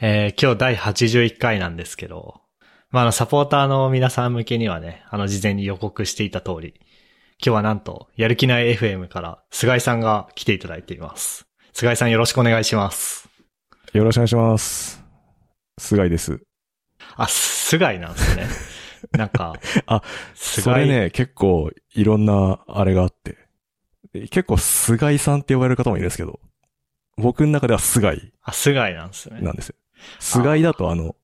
えー今日第81回なんですけど、まあ、あの、サポーターの皆さん向けにはね、あの、事前に予告していた通り、今日はなんと、やる気ない FM から、菅井さんが来ていただいています。菅井さんよろしくお願いします。よろしくお願いします。菅井です。あ、菅井なんですね。なんか、あ、菅井それね、結構いろんなあれがあって。結構菅井さんって呼ばれる方もいるんですけど、僕の中では菅井あ、菅井なんですね。なんですよ。菅井だとあの、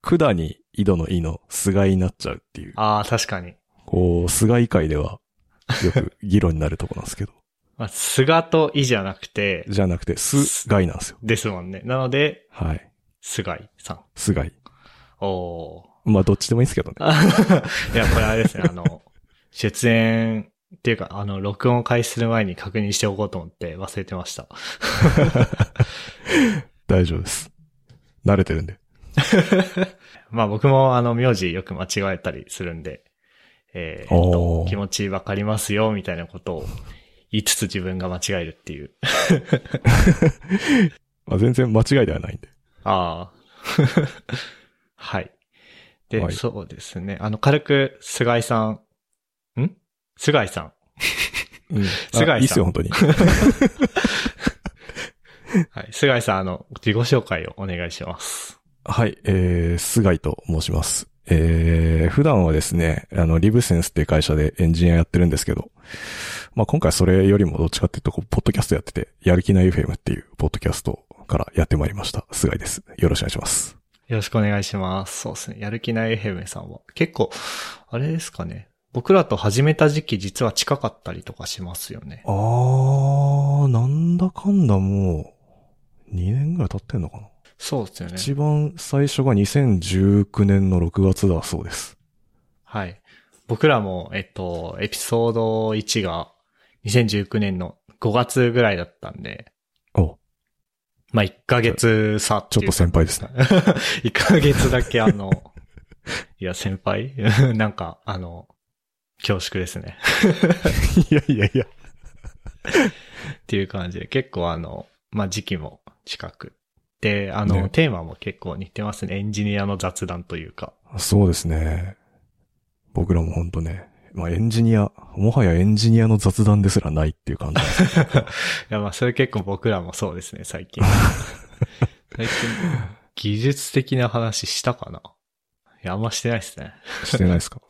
管に井戸の井の菅井になっちゃうっていう、ああ、確かに。こう、菅井会ではよく 議論になるとこなんですけど、まあ、菅と井じゃなくて、じゃなくて、菅井なんですよ。ですもんね。なので、はい。菅井さん。菅井。おー。まあ、どっちでもいいですけどね。いや、これあれですね、あの、出演っていうか、あの、録音を開始する前に確認しておこうと思って忘れてました。大丈夫です。慣れてるんで。まあ僕もあの、名字よく間違えたりするんで、えーっと気持ちわかりますよ、みたいなことを言いつつ自分が間違えるっていう。まあ、全然間違いではないんで。ああ。はい。で、はいそうですね。あの、軽く、菅井さん、ん？菅井さん。うん。菅井さんあいいっすよ、本当に。はい。菅井さん、あの、自己紹介をお願いします。はい、えー、菅井と申します。えー、普段はですね、あの、リブセンスっていう会社でエンジニアやってるんですけど、まあ、今回それよりもどっちかっていうと、ポッドキャストやってて、やる気ない FM っていうポッドキャストからやってまいりました。菅井です。よろしくお願いします。よろしくお願いします。そうですね。やる気ない FM さんは。結構、あれですかね。僕らと始めた時期実は近かったりとかしますよね。あー、なんだかんだもう、2年ぐらい経ってんのかな、そうですよね。一番最初が2019年の6月だそうです。はい。僕らも、えっと、エピソード1が2019年の5月ぐらいだったんで、お、まあ、1ヶ月差ちょっと先輩ですね。1ヶ月だけあの、いや、先輩？なんか、あの、恐縮ですね。いやいやいや。っていう感じで、結構あの、まあ、時期も近く。で、あの、ねテーマも結構似てますね。エンジニアの雑談というか。そうですね。僕らも本当ね、まあエンジニア、もはやエンジニアの雑談ですらないっていう感じ。いや、まあ、それ結構僕らもそうですね、最近。最近、技術的な話したかな？いや、あんましてないですね。してないですか？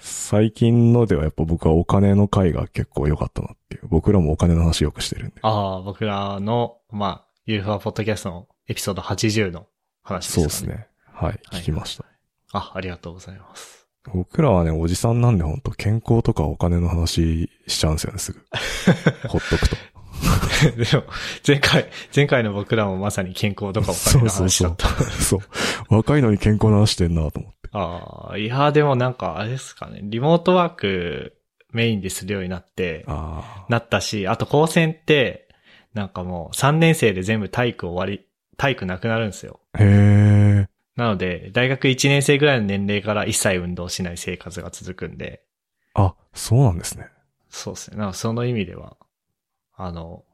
最近のではやっぱ僕はお金の回が結構良かったなっていう。僕らもお金の話よくしてるんで。ああ、僕らの、まあ、ゆるふわポッドキャストのエピソード80の話ですかね。そうです。ね。はい、聞きました。あ、ありがとうございます。僕らはね、おじさんなんで本当健康とかお金の話しちゃうんですよね、すぐ。ほっとくと。でも、前回、前回の僕らもまさに健康とかお金の話だった。そう。若いのに健康な話してんなと思って。ああ、いや、でもなんか、あれですかね。リモートワークメインでするようになって、あなったし、あと高専って、なんかもう3年生で全部体育終わり、体育なくなるんですよ。あ。へえ。なので、大学1年生ぐらいの年齢から一切運動しない生活が続くんで、あ、そうなんですね。そうですね。なんかその意味では、あの、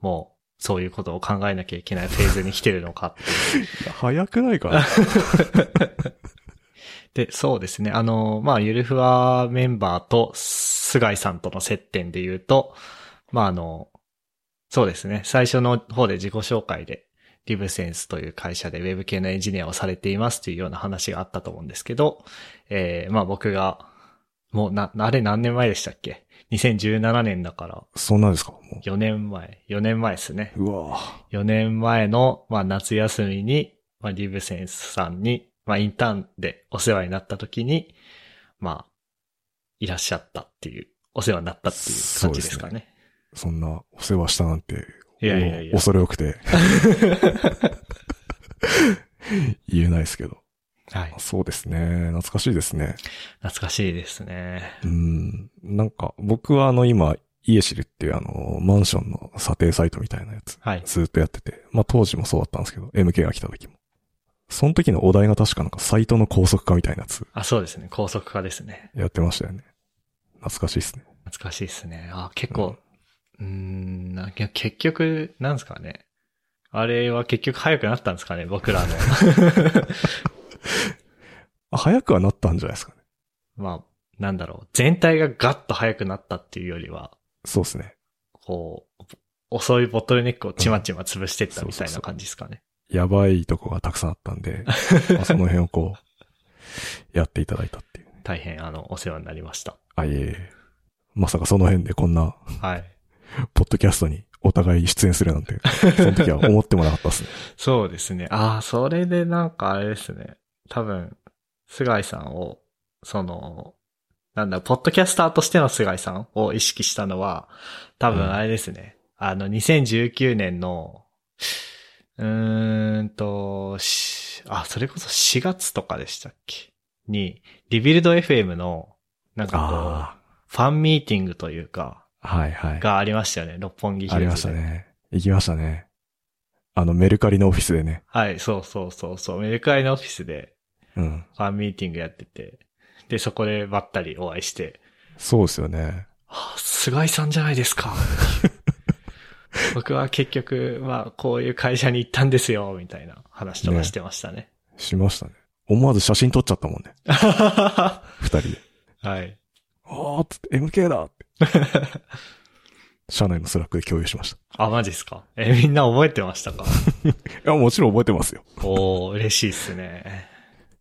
もう、そういうことを考えなきゃいけないフェーズに来てるのか。早くないかな？で、そうですね。あの、まあ、ゆるふわメンバーと、菅井さんとの接点で言うと、まあ、あの、そうですね。最初の方で自己紹介で、リブセンスという会社でウェブ系のエンジニアをされていますというような話があったと思うんですけど、えー、まあ僕が、もうな、あれ何年前でしたっけ ?2017 年だから、そんなんですか？も4年前、4年前ですね。う。うわ4年前の、まあ、夏休みに、まあ、リブセンスさんに、まあ、インターンでお世話になった時に、まあ、いらっしゃったっていう、お世話になったっていう感じですかね。そんなお世話したなんて、いやいやいや恐れ多くて。言えないですけど。はい。そうですね。懐かしいですね。懐かしいですね。うん。なんか、僕はあの今、イエシルっていうあの、マンションの査定サイトみたいなやつ、はい。ずっとやってて、まあ当時もそうだったんですけど、MK が来た時も。その時のお題が確かなんかサイトの高速化みたいなやつあ、そうですね。高速化ですね。やってましたよね。懐かしいですね。懐かしいですね。あ、結構、うーん、な結局、なんですかね。あれは結局早くなったんですかね、僕らの。あ早くはなったんじゃないですかね。まあ、なんだろう。全体がガッと早くなったっていうよりは、そうですね。こう、遅いボトルネックをちまちま潰してったみたいなそうそうそう感じですかね。やばいとこがたくさんあったんで、まあその辺をこう、やっていただいたっていう。大変、あの、お世話になりました。あ、いえいえ。まさかその辺でこんな、はい。ポッドキャストにお互い出演するなんて、その時は思ってもなかったですね。そうですね。ああ、それでなんかあれですね。多分、菅井さんを、その、なんだ、ポッドキャスターとしての菅井さんを意識したのは、多分あれですね。あの、2019年の、うーんと、しあ、それこそ4月とかでしたっけ？に、リビルド FM の、なんかこあう、ファンミーティングというか、あ、はいはい。がありましたよね。六本木ヒルズで。ありましたね。行きましたね。あの、メルカリのオフィスでね。はい、そうそうそうそう。メルカリのオフィスで、うん。ファンミーティングやってて、で、そこでばったりお会いして、そうですよね。あ、菅井さんじゃないですか。僕は結局、まあ、こういう会社に行ったんですよ、みたいな話とかしてましたね。しましたね。思わず写真撮っちゃったもんね。は 二人で。い。あーっつって、MK だって。社内のスラックで共有しましあ、マジっすか？え、みんな覚えてましたか？た。いや、もちろん覚えてますよ。おー、嬉しいっすね。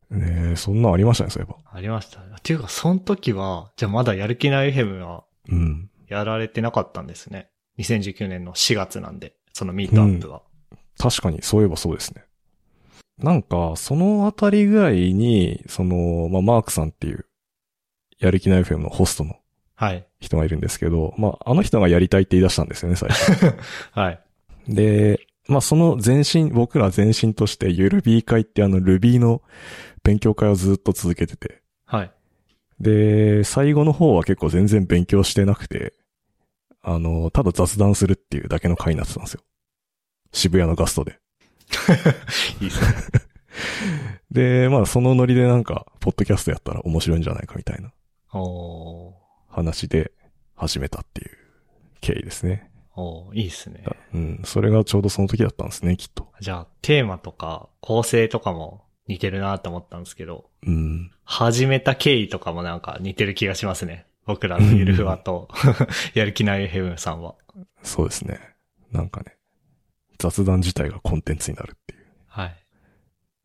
ねえ、そんなんありましたね、そういえば。ありました。っていうか、その時は、じゃあまだやる気ない FM はうん。やられてなかったんですね。2019年の4月なんで、そのミートアップは。確かに、そういえばそうですね。なんか、そのあたりぐらいに、その、まあ、マークさんっていう、やる気ない FM のホストのはい。人がいるんですけど、まあ、あの人がやりたいって言い出したんですよね、最初。はい。で、まあ、その前身、僕ら前身として、ゆる B 会ってあの Ruby の勉強会をずっと続けてて、はい。で、最後の方は結構全然勉強してなくて、あの、ただ雑談するっていうだけの会になってたんですよ。渋谷のガストで。いいっすね。で、まあそのノリでなんか、ポッドキャストやったら面白いんじゃないかみたいなおー。話で始めたっていう経緯ですね。おーいいっすね。うん、それがちょうどその時だったんですね、きっと。じゃあ、テーマとか構成とかも似てるなと思ったんですけど、うん。始めた経緯とかもなんか似てる気がしますね。僕らのゆるふわと、やる気ないヘブンさんは。そうですね。なんかね、雑談自体がコンテンツになるっていう。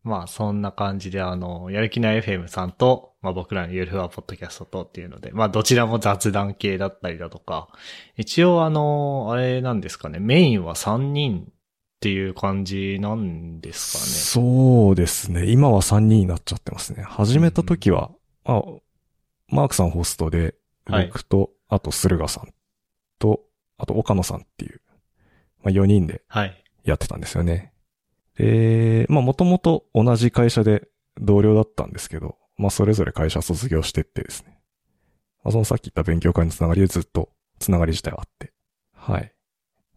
はい。まあ、そんな感じで、あの、やる気ない FM さんと、まあ僕らのゆるふわポッドキャストとっていうので、まあどちらも雑談系だったりだとか、一応あの、あれなんですかね、メインは3人っていう感じなんですかそうですね。今は3人になっちゃってますね。始めた時は、あ、マークさんホストで、はい僕と、あと駿河さんと、あと岡野さんっていう、まあ4人でね。はい。やってたんですよね。で、まあもともと同じ会社で同僚だったんですけど、まあそれぞれ会社卒業してってですね。まあそのさっき言った勉強会のつながりでずっとつながり自体はあって。はい。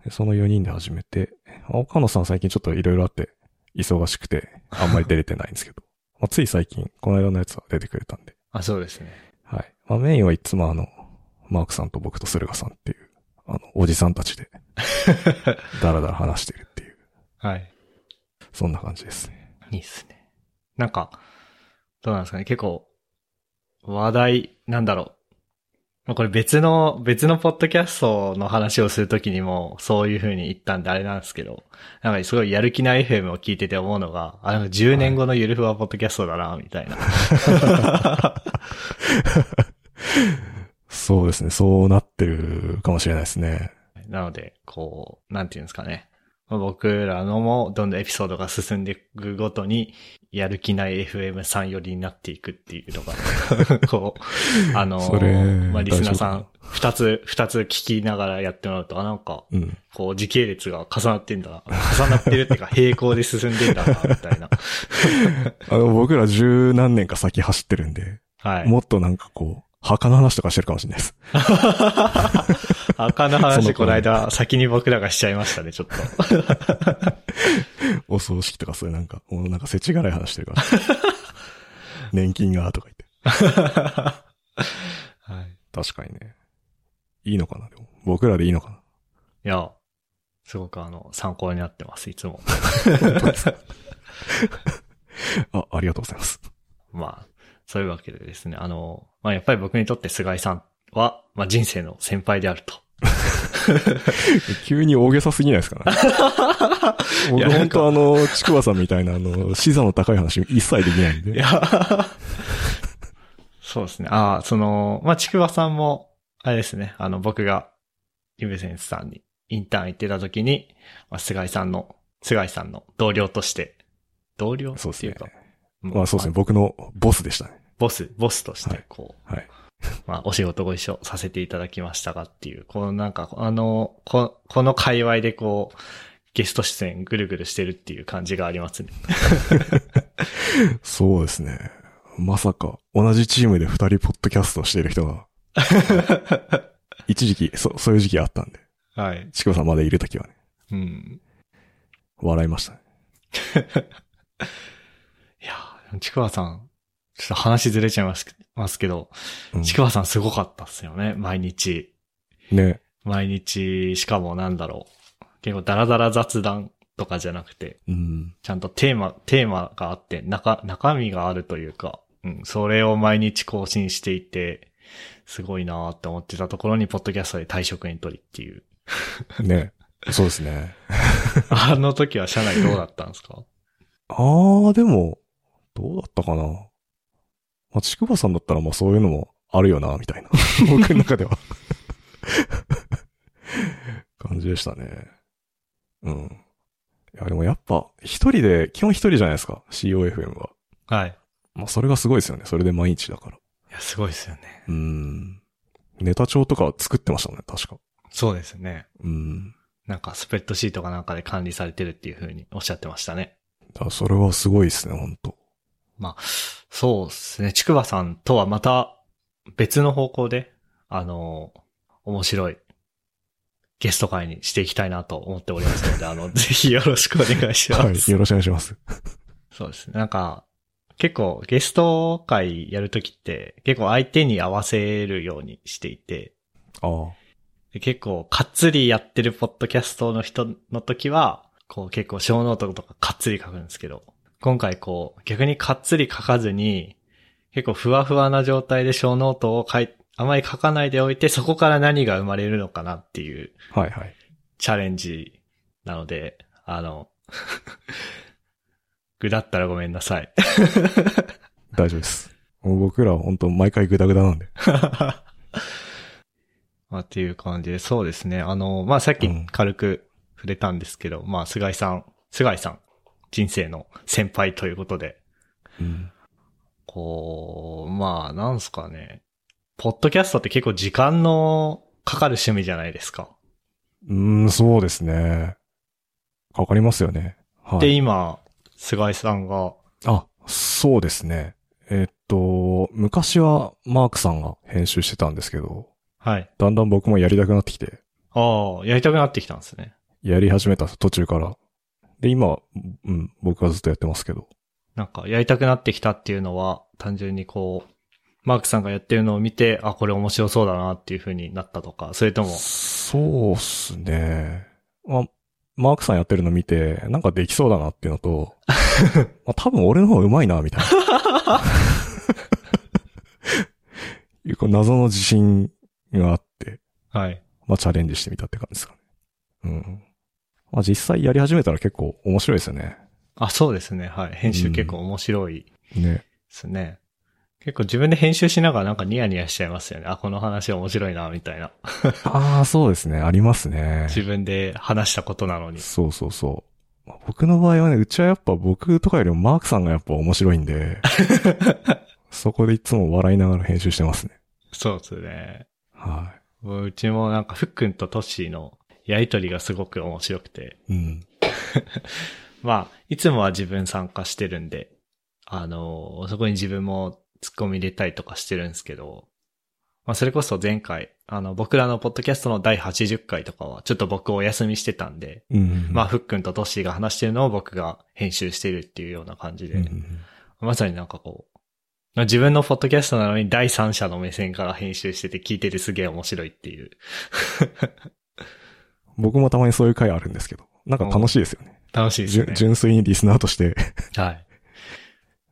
でその4人で始めて、まあ岡野さん最近ちょっといろいろあって忙しくてあんまり出れてないんですけど、まあつい最近この間のやつは出てくれたんで。あ、そうですね。はい。まあメインはいつもあの、マークさんと僕と駿河さんっていう、あの、おじさんたちで ダラダラ話してるっていう、はい。そんな感じですね。いいっすね。なんか、どうなんですかね。結構、話題、なんだろう。まあこれ別の、別のポッドキャストの話をするときにも、そういう風に言ったんであれなんですけど、なんかすごいやる気ない FM を聞いてて思うのが、あ、なんか10年後のゆるふわポッドキャストだな、みたいな。そうですね。そうなってるかもしれないですね。なので、こう、なんていうんですかね。まあ僕らのもどんどんエピソードが進んでいくごとに、やる気ない FM さん寄りになっていくっていうのが、こう、あのまあ、リスナーさん、二つ、二つ聞きながらやってもらうと、あ、なんか、うん。こう、時系列が重なってんだ、重なってるっていうか、平行で進んでんだな、みたいな。あの、僕ら十何年か先走ってるんで、はい。もっとなんかこう、墓の話とかしてるかもしれないです。赤のそ話、のこの間、先に僕らがしちゃいましたね、ちょっと。お葬式とかそういうなんか、もうなんか世知辛い話してるから。年金がとか言って。はい。確かにね。いいのかなでも僕らでいいのかないや、すごくあの、参考になってます、いつも。あ、ありがとうございます。まあ、そういうわけでですね、あの、まあやっぱり僕にとって菅井さんは、まあ人生の先輩であると。急に大げさすぎないですかね？僕本当あの、ちくわさんみたいなあの、視座の高い話一切できないんで。いや、そうですね。ああ、その、まあ、ちくわさんも、あれですね、あの、僕が、リベセンスさんにインターン行ってた時に、まあ、菅井さんの、菅井さんの同僚として、同僚っていうか。。まあそうですね、僕のボスでしたね。ボス、ボスとしはい、てこはい。う、まあ、お仕事ご一緒させていただきましたがっていう、このなんか、あの、ここの界隈でこう、ゲスト出演ぐるぐるしてるっていう感じがありますね。そうですね。まさか、同じチームで二人ポッドキャストをしている人が、一時期、そ、そういう時期あったんで、はい。ちくわさんまだいるときはね、うん。笑いましたね。ちくわさん、ちょっと話ずれちゃいますますけど、うんちくわさんすごかったっすよね、毎日。ね。毎日、しかもなんだろう。結構ダラダラ雑談とかじゃなくて、うん。ちゃんとテーマ、テーマがあって、中、中身があるというか、うん、それを毎日更新していて、すごいなーって思ってたところに、ポッドキャストで退職エントリーっていう。ね。そうですね。あの時は社内どうだったんですか？あー、でも、どうだったかな？まあ、ちくばさんだったらまあそういうのもあるよな、みたいな。僕の中では。感じでしたね。うん。いや、でもやっぱ、一人で、基本一人じゃないですか。COFM は。はい。まあそれがすごいですよね。それで毎日だから。いや、すごいですよね。うん。ネタ帳とか作ってましたもんね、確か。そうですね。うん。なんかスプレッドシートかなんかで管理されてるっていう風におっしゃってましたね。だそれはすごいですね、本当まあ、そうですね。ちくばさんとはまた別の方向で、あの、面白いゲスト会にしていきたいなと思っておりますので、あの、ぜひよろしくお願いします。はい。よろしくお願いします。そうですね。なんか、結構ゲスト会やるときって結構相手に合わせるようにしていて、ああ。で結構、かっつりやってるポッドキャストの人の時は、こう結構小ノートとかかっつり書くんですけど、今回こう、逆にかっつり書かずに、結構ふわふわな状態で小ノートを書い、あまり書かないでおいて、そこから何が生まれるのかなっていうはいはい。チャレンジなので、あの、ぐだったらごめんなさい。大丈夫です。もう僕らは本当毎回グダグダなんで。まあ、っていう感じで、そうですね。あの、まあ、さっきうん軽く触れたんですけど、まあ、菅井さん、菅井さん、人生の先輩ということで、うん。こう、まあ、なんすかね。ポッドキャストって結構時間のかかる趣味じゃないですか。うーん、そうですね。かかりますよね。はで、い。今、菅井さんが、あ、そうですね。えっと、昔はマークさんが編集してたんですけど、はい。だんだん僕もやりたくなってきて、ああ、やりたくなってきたんですね。やり始めた途中から。で、今、うん、僕はずっとやってますけど。なんか、やりたくなってきたっていうのは、単純にこう、マークさんがやってるのを見て、あ、これ面白そうだなっていう風になったとか、それとも、そうっすね。まあ、マークさんやってるの見て、なんかできそうだなっていうのと、まあ、多分俺の方が上手いな、みたいな。いうこう謎の自信があって、はい。まあチャレンジしてみたって感じですかね。うん。まあ実際やり始めたら結構面白いですよね。あ、そうですね。はい。編集結構面白いね。ですね。結構自分で編集しながらなんかニヤニヤしちゃいますよね。あ、この話面白いな、みたいな。ああ、そうですね。ありますね。自分で話したことなのに。そうそうそう。まあ僕の場合はね、うちはやっぱ僕とかよりもマークさんがやっぱ面白いんで、そこでいつも笑いながら編集してますね。そうですね。はうちもなんか、ふっくんとトッシーのやりとりがすごく面白くて。い。うん。まあ、いつもは自分参加してるんで、あの、そこに自分も突っ込み入れたりとかしてるんですけど、まあ、それこそ前回、あの、僕らのポッドキャストの第80回とかは、ちょっと僕お休みしてたんで、うん。まあ、ふっくんとトッシーが話してるのを僕が編集してるっていうような感じで、うんうんまさになんかこう、まあ自分のポッドキャストなのに第三者の目線から編集してて聞いててすげえ面白いっていう。僕もたまにそういう回あるんですけど、なんか楽しいですよね。楽しいですね。純粋にリスナーとして はい。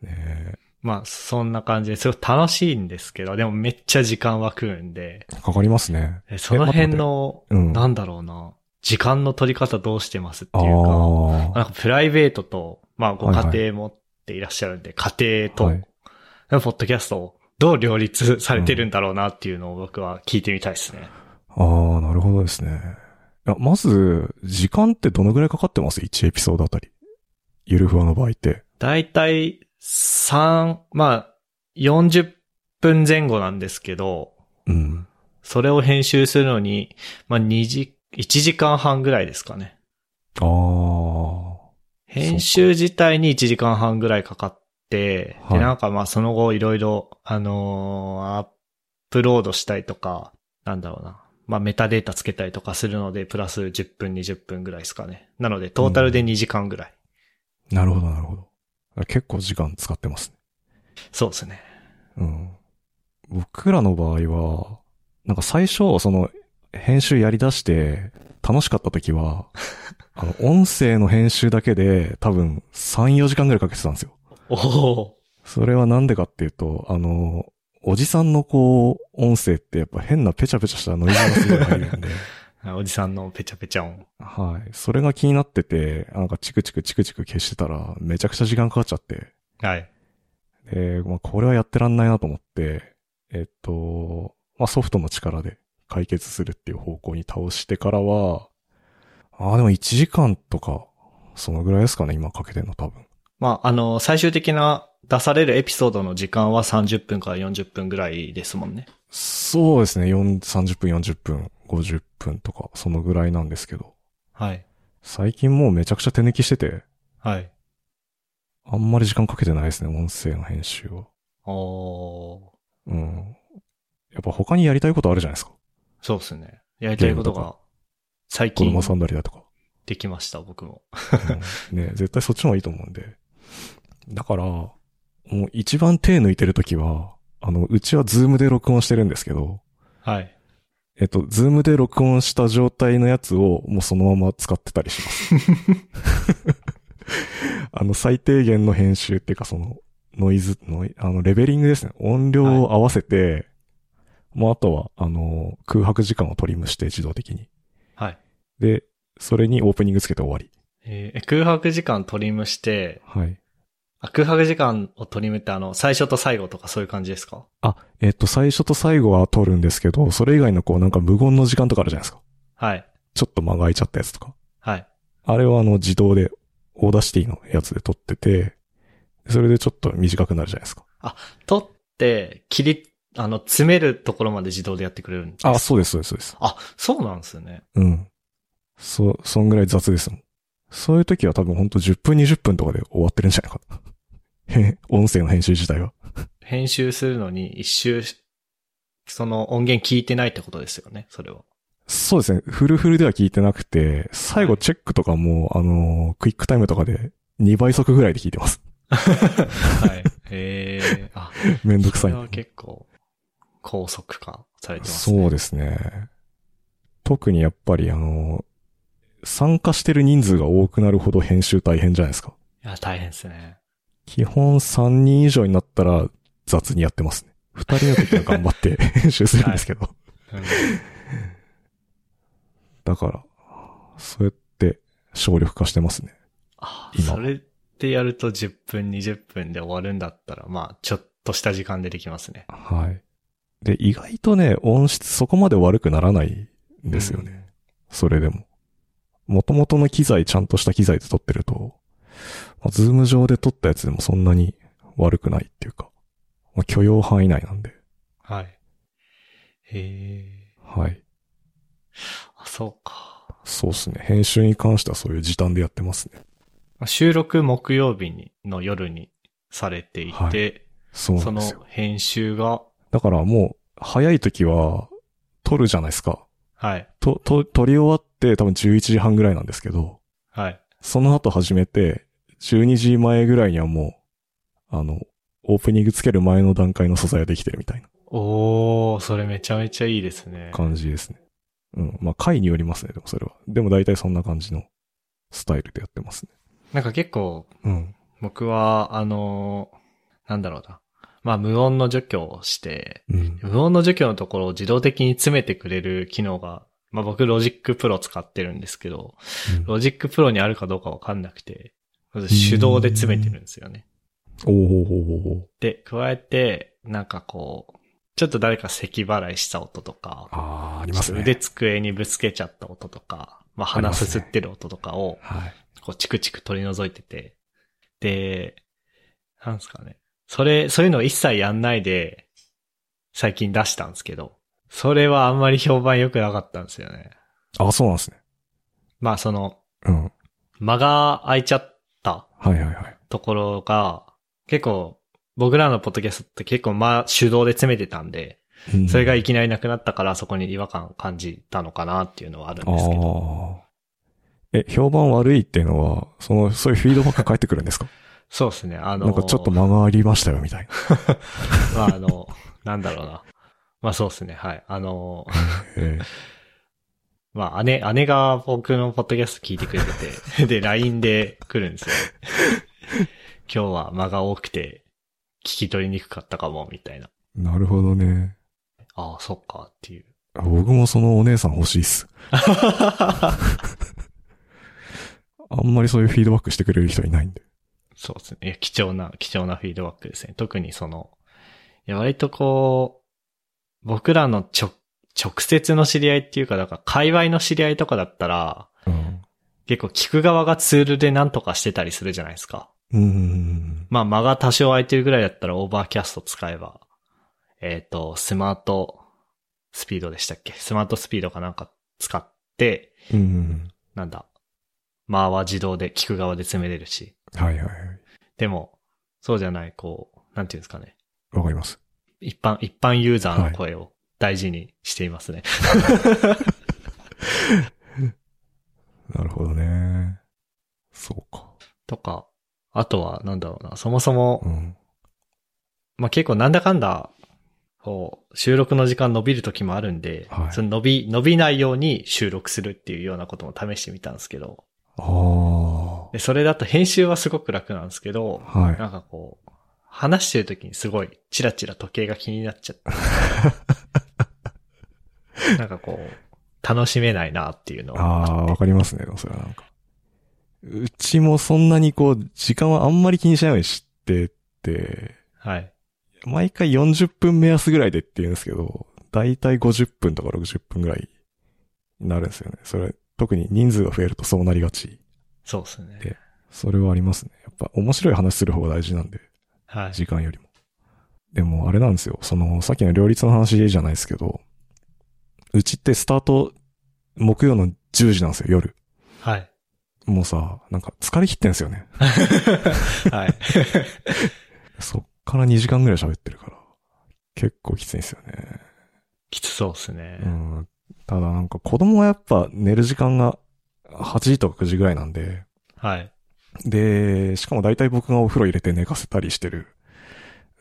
ねまあ、そんな感じですごい楽しいんですけど、でもめっちゃ時間は食うんで、かかりますね。えその辺の、うん。なんだろうな、時間の取り方どうしてますってあいうか、あなんかプライベートと、まあごはいはい家庭持っていらっしゃるんで、家庭と、はいポッドキャストをどう両立されてるんだろうなっていうのを僕は聞いてみたいですね。ああ、なるほどですね。いや、まず、時間ってどのぐらいかかってます ?1 エピソードあたり。ゆるふわの場合って。だいたい3、まあ、40分前後なんですけど、うん。それを編集するのに、まあ2時、1時間半ぐらいですかね。ああ。編集自体に1時間半ぐらいかかって、はいで、なんかまあその後いろいろ、あのーアップロードしたりとか、なんだろうな。まあメタデータつけたりとかするので、プラス10分、20分ぐらいですかね。なので、トータルで2時間ぐらい。なるほど、なるほど。結構時間使ってますね。そうですね。うん。僕らの場合は、なんか最初、その、編集やり出して、楽しかった時は、あの、音声の編集だけで、多分、3、4時間ぐらいかけてたんですよ。おおそれはなんでかっていうと、あの、おじさんのこう、音声ってやっぱ変なペチャペチャしたノイズがすごい入るんで、おじさんのペチャペチャ音。はい。それが気になってて、なんかチクチクチクチク消してたら、めちゃくちゃ時間かかっちゃって、はい。で、まあ、これはやってらんないなと思って、えっと、まあ、ソフトの力で解決するっていう方向に倒してからは、ああ、でも1時間とか、そのぐらいですかね、今かけてんの多分。まあ、あの、最終的な出されるエピソードの時間は30分から40分ぐらいですもんね。そうですね、4 30分、40分、50分とか、そのぐらいなんですけど、はい。最近もうめちゃくちゃ手抜きしてて、はい。あんまり時間かけてないですね、音声の編集は。おー。うん。やっぱ他にやりたいことあるじゃないですか。そうですね。やりたいことが最近車さんだりだとか。できました、僕も。うんね、絶対そっちの方がいいと思うんで。だから、もう一番手抜いてるときは、あの、うちはズームで録音してるんですけど、はい。えっと、 Zoom で録音した状態のやつをもうそのまま使ってたりします。あの、最低限の編集っていうかその、ノイズ、ノイ、あの、レベリングですね。音量を合わせて、もうあとは、あの、空白時間をトリムして自動的に。はい。で、それにオープニングつけて終わり。えー空白時間トリムして、はい。あ空白時間をトリムってあの、最初と最後とかそういう感じですか？あ、えっと、最初と最後は取るんですけど、それ以外のこうなんか無言の時間とかあるじゃないですか。はい。ちょっと間が空いちゃったやつとか。はい。あれはあの自動で、 Audacity のやつで取ってて、それでちょっと短くなるじゃないですか。取って、切り、あの、詰めるところまで自動でやってくれるんですあ、そうです、そうです、そうです。あ、そうなんですね。うん。そ、そんぐらい雑ですもん。そういう時は多分ほんと10分20分とかで終わってるんじゃないかな。へ 音声の編集自体は。編集するのに一周し、その音源聞いてないってことですよね、それは。そうですね。フルフルでは聞いてなくて、最後チェックとかも、あの、クイックタイムとかで2倍速ぐらいで聞いてます。はい。ええあ、めんどくさい。それは結構、高速化されてますね。そうですね。特にやっぱりあの、参加してる人数が多くなるほど編集大変じゃないですか。いや、大変ですね。基本3人以上になったら雑にやってますね。2人の時は頑張って 編集するんですけど。うんだから、そうやって省力化してますね。それでやると10分、20分で終わるんだったら、まあ、ちょっとした時間でできますね。はい。で、意外とね、音質そこまで悪くならないんですよね。それでも。元々の機材、ちゃんとした機材で撮ってると、まあ、ズーム上で撮ったやつでもそんなに悪くないっていうか、まあ、許容範囲内なんで。はい。へえ。はい。あ、そうか。そうっすね。編集に関してはそういう時短でやってますね。収録木曜日にの夜にされていて、はいそその。編集が、だからもう、早い時は、撮るじゃないですか。はい。と、と、撮り終わって多分11時半ぐらいなんですけど、はい。その後始めて、12時前ぐらいにはもう、あの、オープニングつける前の段階の素材ができてるみたいなおー、それめちゃめちゃいいですね。感じですね。うん。まあ、回によりますね、でもそれは。でも大体そんな感じのスタイルでやってますね。なんか結構、うん。僕は、あの、なんだろうな。まあ、無音の除去をして、うん。無音の除去のところを自動的に詰めてくれる機能が、まあ僕、 Logic Pro 使ってるんですけど、 Logic Pro にあるかどうかわかんなくて、手動で詰めてるんですよね。おーほーほーほーほーで、加えて、なんかこう、ちょっと誰か咳払いした音とか、あー、ありますね。腕机にぶつけちゃった音とか、まあ鼻すねすすってる音とかを、はい。こうチクチク取り除いてて、で、なんですかね。それ、そういうのを一切やんないで、最近出したんですけど、それはあんまり評判良くなかったんですよね。あ、そうなんですね。まあその、うん。間が空いちゃったはいはいはい。ところが、結構、僕らのポッドキャストって結構まあ手動で詰めてたんで、うんそれがいきなりなくなったからそこに違和感感じたのかなっていうのはあるんですけど。え、評判悪いっていうのは、その、そういうフィードバック返ってくるんですか？そうですね。あの、なんかちょっと間がありましたよ、みたいな。まああの、なんだろうな。まあそうですね。はい。あの、えまあ姉、姉が僕のポッドキャスト聞いてくれてて、で、LINE で来るんですよ。今日は間が多くて、聞き取りにくかったかも、みたいな。えなるほどね。ああ、そっか、っていう。僕もそのお姉さん欲しいっす。あんまりそういうフィードバックしてくれる人いないんで。そうですね。貴重な、貴重なフィードバックですね。特にその、いや割とこう、僕らの直、直接の知り合いっていうか、だから、界隈の知り合いとかだったら、うん。結構聞く側がツールで何とかしてたりするじゃないですか。うーん。まあ間が多少空いてるぐらいだったら Overcast 使えば、えっ、と、スマートスピードでしたっけ？スマートスピードかなんか使って、うん。なんだ、間は自動で聞く側で詰めれるし。はいはいはい。でも、そうじゃない、こう、なんていうんですかね。わかります。一般、一般ユーザーの声を大事にしていますね。なるほどね。そうか。とか、あとは、なんだろうな、そもそも、うん。まあ、結構なんだかんだ、こう、収録の時間伸びる時もあるんで、はいその伸び、伸びないように収録するっていうようなことも試してみたんですけど、あでそれだと編集はすごく楽なんですけど、あ。はい。なんかこう、話してる時にすごいチラチラ時計が気になっちゃって、なんかこう、楽しめないなっていうのあはあ、わかりますね。それはなんか。うちもそんなにこう、時間はあんまり気にしないようにしてて、はい。毎回40分目安ぐらいでって言うんですけど、だいたい50分とか60分ぐらいになるんですよね。それ、特に人数が増えるとそうなりがち。そうですね。でそれはありますね。やっぱ面白い話する方が大事なんで、はい。時間よりも。でもあれなんですよ。その、さっきの両立の話じゃないですけど、うちってスタート、木曜の10時なんですよ、夜。はい。もうさ、なんか疲れ切ってんすよね。はい。そっから2時間ぐらい喋ってるから。結構きついんですよね。きつそうですね。うん。ただなんか子供はやっぱ寝る時間が8時とか9時ぐらいなんで、はい。で、しかも大体僕がお風呂入れて寝かせたりしてる。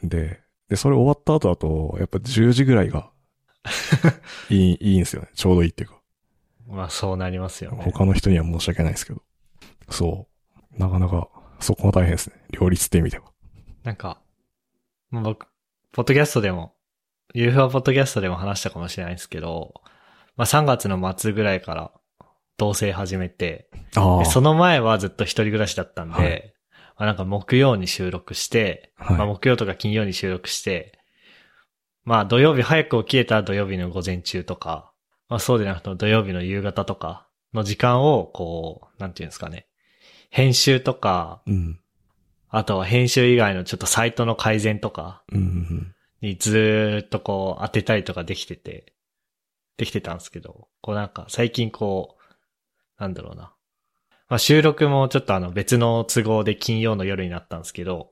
で、で、それ終わった後だと、やっぱ10時ぐらいがいい、いいんですよね。ちょうどいいっていうか。まあそうなりますよね。他の人には申し訳ないですけど。そう。なかなか、そこが大変ですね。両立って意味では。なんか、まあ僕、ポッドキャストでも、ゆるふわポッドキャストでも話したかもしれないですけど、まあ3月の末ぐらいから同棲始めて、その前はずっと一人暮らしだったんで、はいまあなんか木曜に収録して、はいまあ木曜とか金曜に収録して、まあ土曜日早く起きれたら土曜日の午前中とか、まあそうでなくても土曜日の夕方とかの時間をこう、なんていうんですかね、編集とか、うん。あとは編集以外のちょっとサイトの改善とかにずーっとこう当てたりとかできてて、できてたんですけど、こうなんか最近こう、なんだろうな。まあ収録もちょっとあの別の都合で金曜の夜になったんですけど、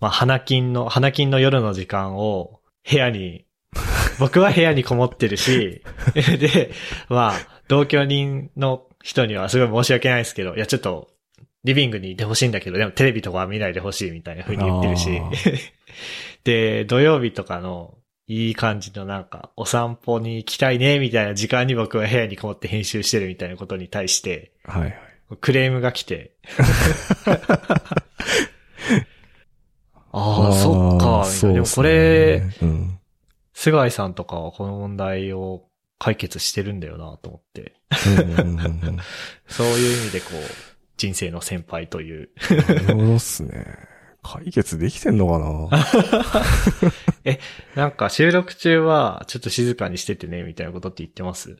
まあ花金の、花金の夜の時間を部屋に、僕は部屋にこもってるし、で、まあ同居人の人にはすごい申し訳ないですけど、いやちょっとリビングにいてほしいんだけど、でもテレビとかは見ないでほしいみたいな風に言ってるしあ、で、土曜日とかのいい感じのなんか、お散歩に行きたいね、みたいな時間に僕は部屋にこもって編集してるみたいなことに対して、はいはい。クレームが来て。ああ、そっか、みたいな。でもこれ、そうん。菅井さんとかはこの問題を解決してるんだよなと思って。そういう意味でこう、人生の先輩という。なるほどっすね。解決できてんのかな？なんか収録中はちょっと静かにしててね、みたいなことって言ってます？い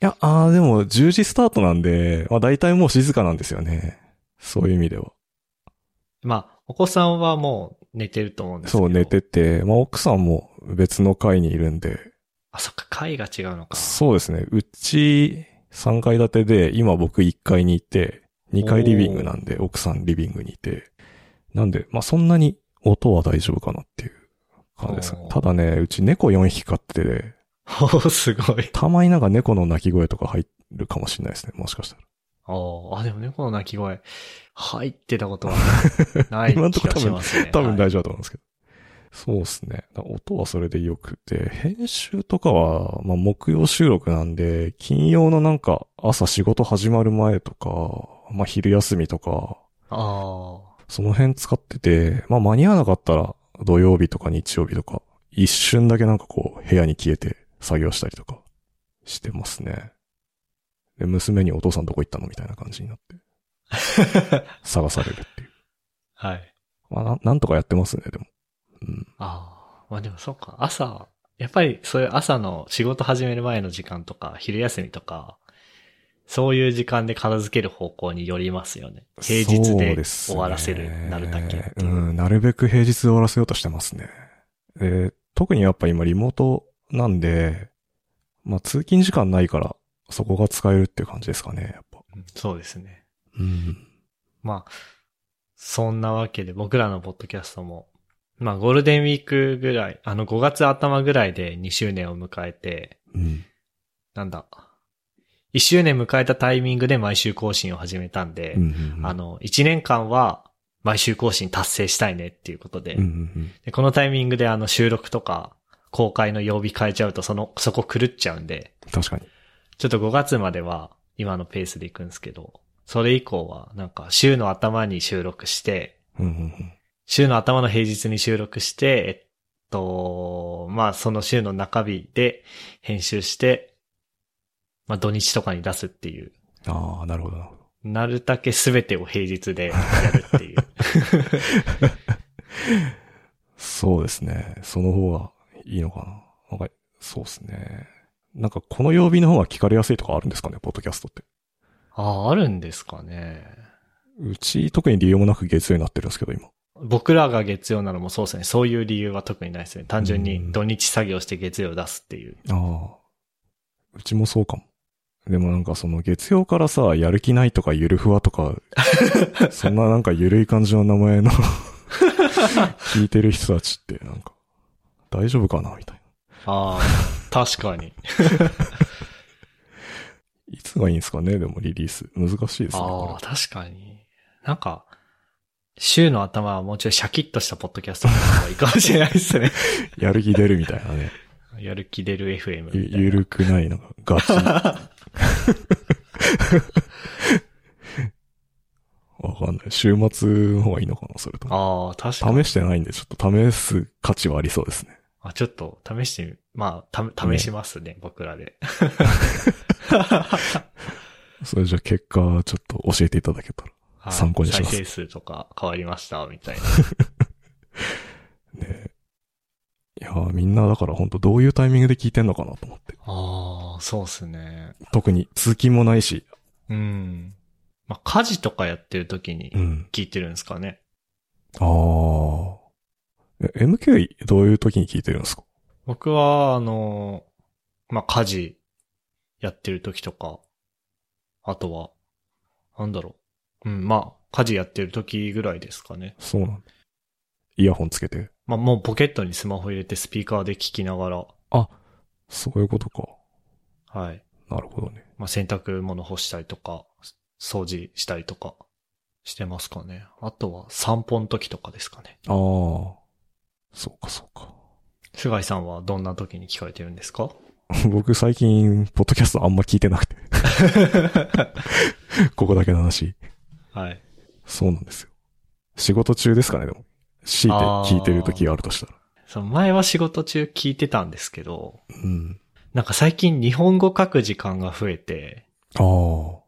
や、ああ、でも10時スタートなんで、まあ大体もう静かなんですよね。そういう意味では。まあ、お子さんはもう寝てると思うんですけど。そう、寝てて、まあ奥さんも別の階にいるんで、あ、そっか、階が違うのか。そうですね。うち3階建てで、今僕1階にいて、2階リビングなんで、奥さんリビングにいて、なんで、まあそんなに音は大丈夫かなっていう感じですただね、うち猫4匹飼ってて、おーすごい。たまになんか猫の鳴き声とか入るかもしれないですね。もしかしたら。あーあ、でも猫の鳴き声、入ってたことは ない今んとこ気がしますね。多分はい大丈夫だと思うんですけど。そうですね。音はそれで良くて、編集とかは、まあ木曜収録なんで、金曜のなんか朝仕事始まる前とか、まあ昼休みとか、あその辺使ってて、まあ間に合わなかったら土曜日とか日曜日とか、一瞬だけなんかこう部屋に消えて作業したりとかしてますね。で、娘にお父さんどこ行ったの？みたいな感じになってあ。探されるっていう。はい。まあななんとかやってますね、でも。うん。ああ。まあでもそうか。朝、やっぱりそういう朝の仕事始める前の時間とか、昼休みとか、そういう時間で片付ける方向によりますよね。平日で終わらせる、なるだけういう。ん、なるべく平日で終わらせようとしてますね。で、特にやっぱ今リモートなんで、まあ通勤時間ないから、そこが使えるって感じですかね、やっぱ。うんそうですね。うん。まあ、そんなわけで僕らのポッドキャストも、まあゴールデンウィークぐらい、あの5月頭ぐらいで2周年を迎えて、うん。なんだ、1周年迎えたタイミングで毎週更新を始めたんで、うんうんうんあ、の、1年間は毎週更新達成したいねっていうことで、うんうんうんでこのタイミングであの収録とか公開の曜日変えちゃうとその、そこ狂っちゃうんで、確かに。ちょっと5月までは今のペースで行くんですけど、それ以降はなんか週の頭に収録して、うんうんうん週の頭の平日に収録して、えっと、まあその週の中日で編集して、まあ土日とかに出すっていう、ああ、なるほど、なるほど。なるだけ全てを平日でやるっていう。そうですね。その方がいいのかな。なんか、そうですね。なんかこの曜日の方が聞かれやすいとかあるんですかね、ポッドキャストって。ああ、あるんですかね。うち特に理由もなく月曜になってるんですけど、今。僕らが月曜なのもそうですね。そういう理由は特にないですね。単純うんに土日作業して月曜出すっていう。ああ。うちもそうかも。でもなんかその月曜からさ、やる気ないとかゆるふわとか、そんななんかゆるい感じの名前の 聞いてる人たちってなんか、大丈夫かなみたいああ、確かに。な。いつがいいんですかね？でもリリース。難しいですね。あこあ、確かに。なんか、週の頭はもうちょいシャキッとしたポッドキャストの方がいいかもしれないですね。れ やる気出るみたいなね。やる気出る FM みたゆいな。ゆるくないのが、ガチ。わかんない。週末の方がいいのかなそれとも。ああ、確かに。試してないんで、ちょっと試す価値はありそうですね。あ、ちょっと試してみ、まあ、た、試しますね、僕らで。それじゃあ結果、ちょっと教えていただけたら。はい参考にします再生数とか変わりました、みたいな。ねいやーみんなだから本当どういうタイミングで聞いてんのかなと思って。ああ、そうっすね。特に通勤もないし。うん。まあ、家事とかやってる時にうん。聞いてるんですかね。あー。え MK どういう時に聞いてるんですか？僕は、あの、まあ、家事やってる時とか、あとは、なんだろう。うん、まあ、家事やってる時ぐらいですかね。そうなんだ。イヤホンつけて？まあ、もうポケットにスマホ入れてスピーカーで聞きながら、そういうことか。はい。なるほどね。まあ、洗濯物干したりとか、掃除したりとかしてますかね。あとは散歩の時とかですかね。あー。そうかそうか。菅井さんはどんな時に聞かれてるんですか？僕最近、ポッドキャストあんま聞いてなくて。ここだけの話。はい。そうなんですよ。仕事中ですかね、でも。強いて聞いてる時があるとしたら。その前は仕事中聞いてたんですけど、うん。なんか最近日本語書く時間が増えて、ああ。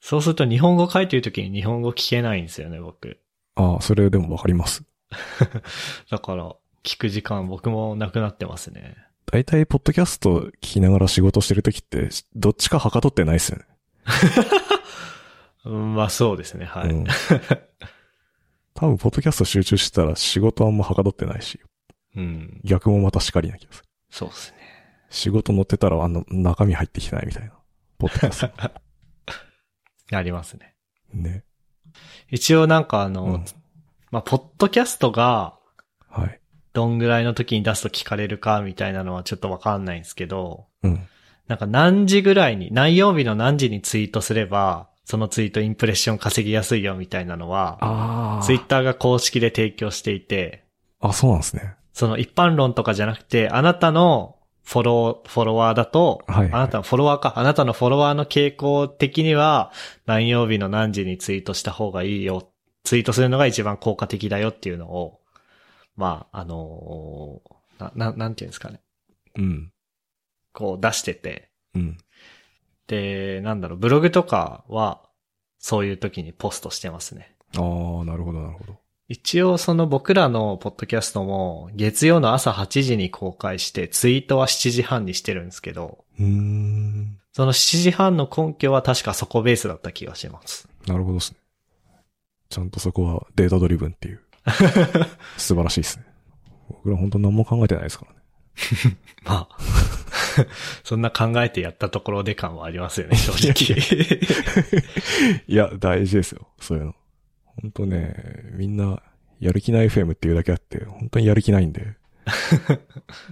そうすると日本語書いてる時に日本語聞けないんですよね、僕。ああ、それでもわかります。だから、聞く時間僕もなくなってますね。大体、ポッドキャスト聞きながら仕事してる時って、どっちかはかどってないっすよね。うんまあそうですね、はい。うん。多分、ポッドキャスト集中してたら仕事あんまはかどってないし、うん。逆もまたしかりな気がする。そうですね。仕事乗ってたら、あの、中身入ってきてないみたいな。ポッドキャスト。ありますね。ね。一応なんかあの、うんまあ、ポッドキャストがはい。どんぐらいの時に出すと聞かれるかみたいなのはちょっとわかんないんですけど、うん。なんか何時ぐらいに、何曜日の何時にツイートすれば、そのツイートインプレッション稼ぎやすいよみたいなのは、あツイッターが公式で提供していて、あ、そうなんですね。その一般論とかじゃなくて、あなたのフォロー、フォロワーだと、はいはいあなたのフォロワーか、あなたのフォロワーの傾向的には、何曜日の何時にツイートした方がいいよ、ツイートするのが一番効果的だよっていうのを、まあ、あのーな、な、なんていうんですかね。うん。こう出してて、うん。で、なんだろう、ブログとかは、そういう時にポストしてますね。ああ、なるほど、なるほど。一応その僕らのポッドキャストも月曜の朝8時に公開してツイートは7時半にしてるんですけど、うーん。その7時半の根拠は確かそこベースだった気がします。なるほどですね。ちゃんとそこはデータドリブンっていう。素晴らしいですね。僕ら本当何も考えてないですからね。まあ、そんな考えてやったところで感はありますよね、正直。いや、大事ですよ。そういうの。本当ね、みんな、やる気ない FM っていうだけあって、本当にやる気ないんで。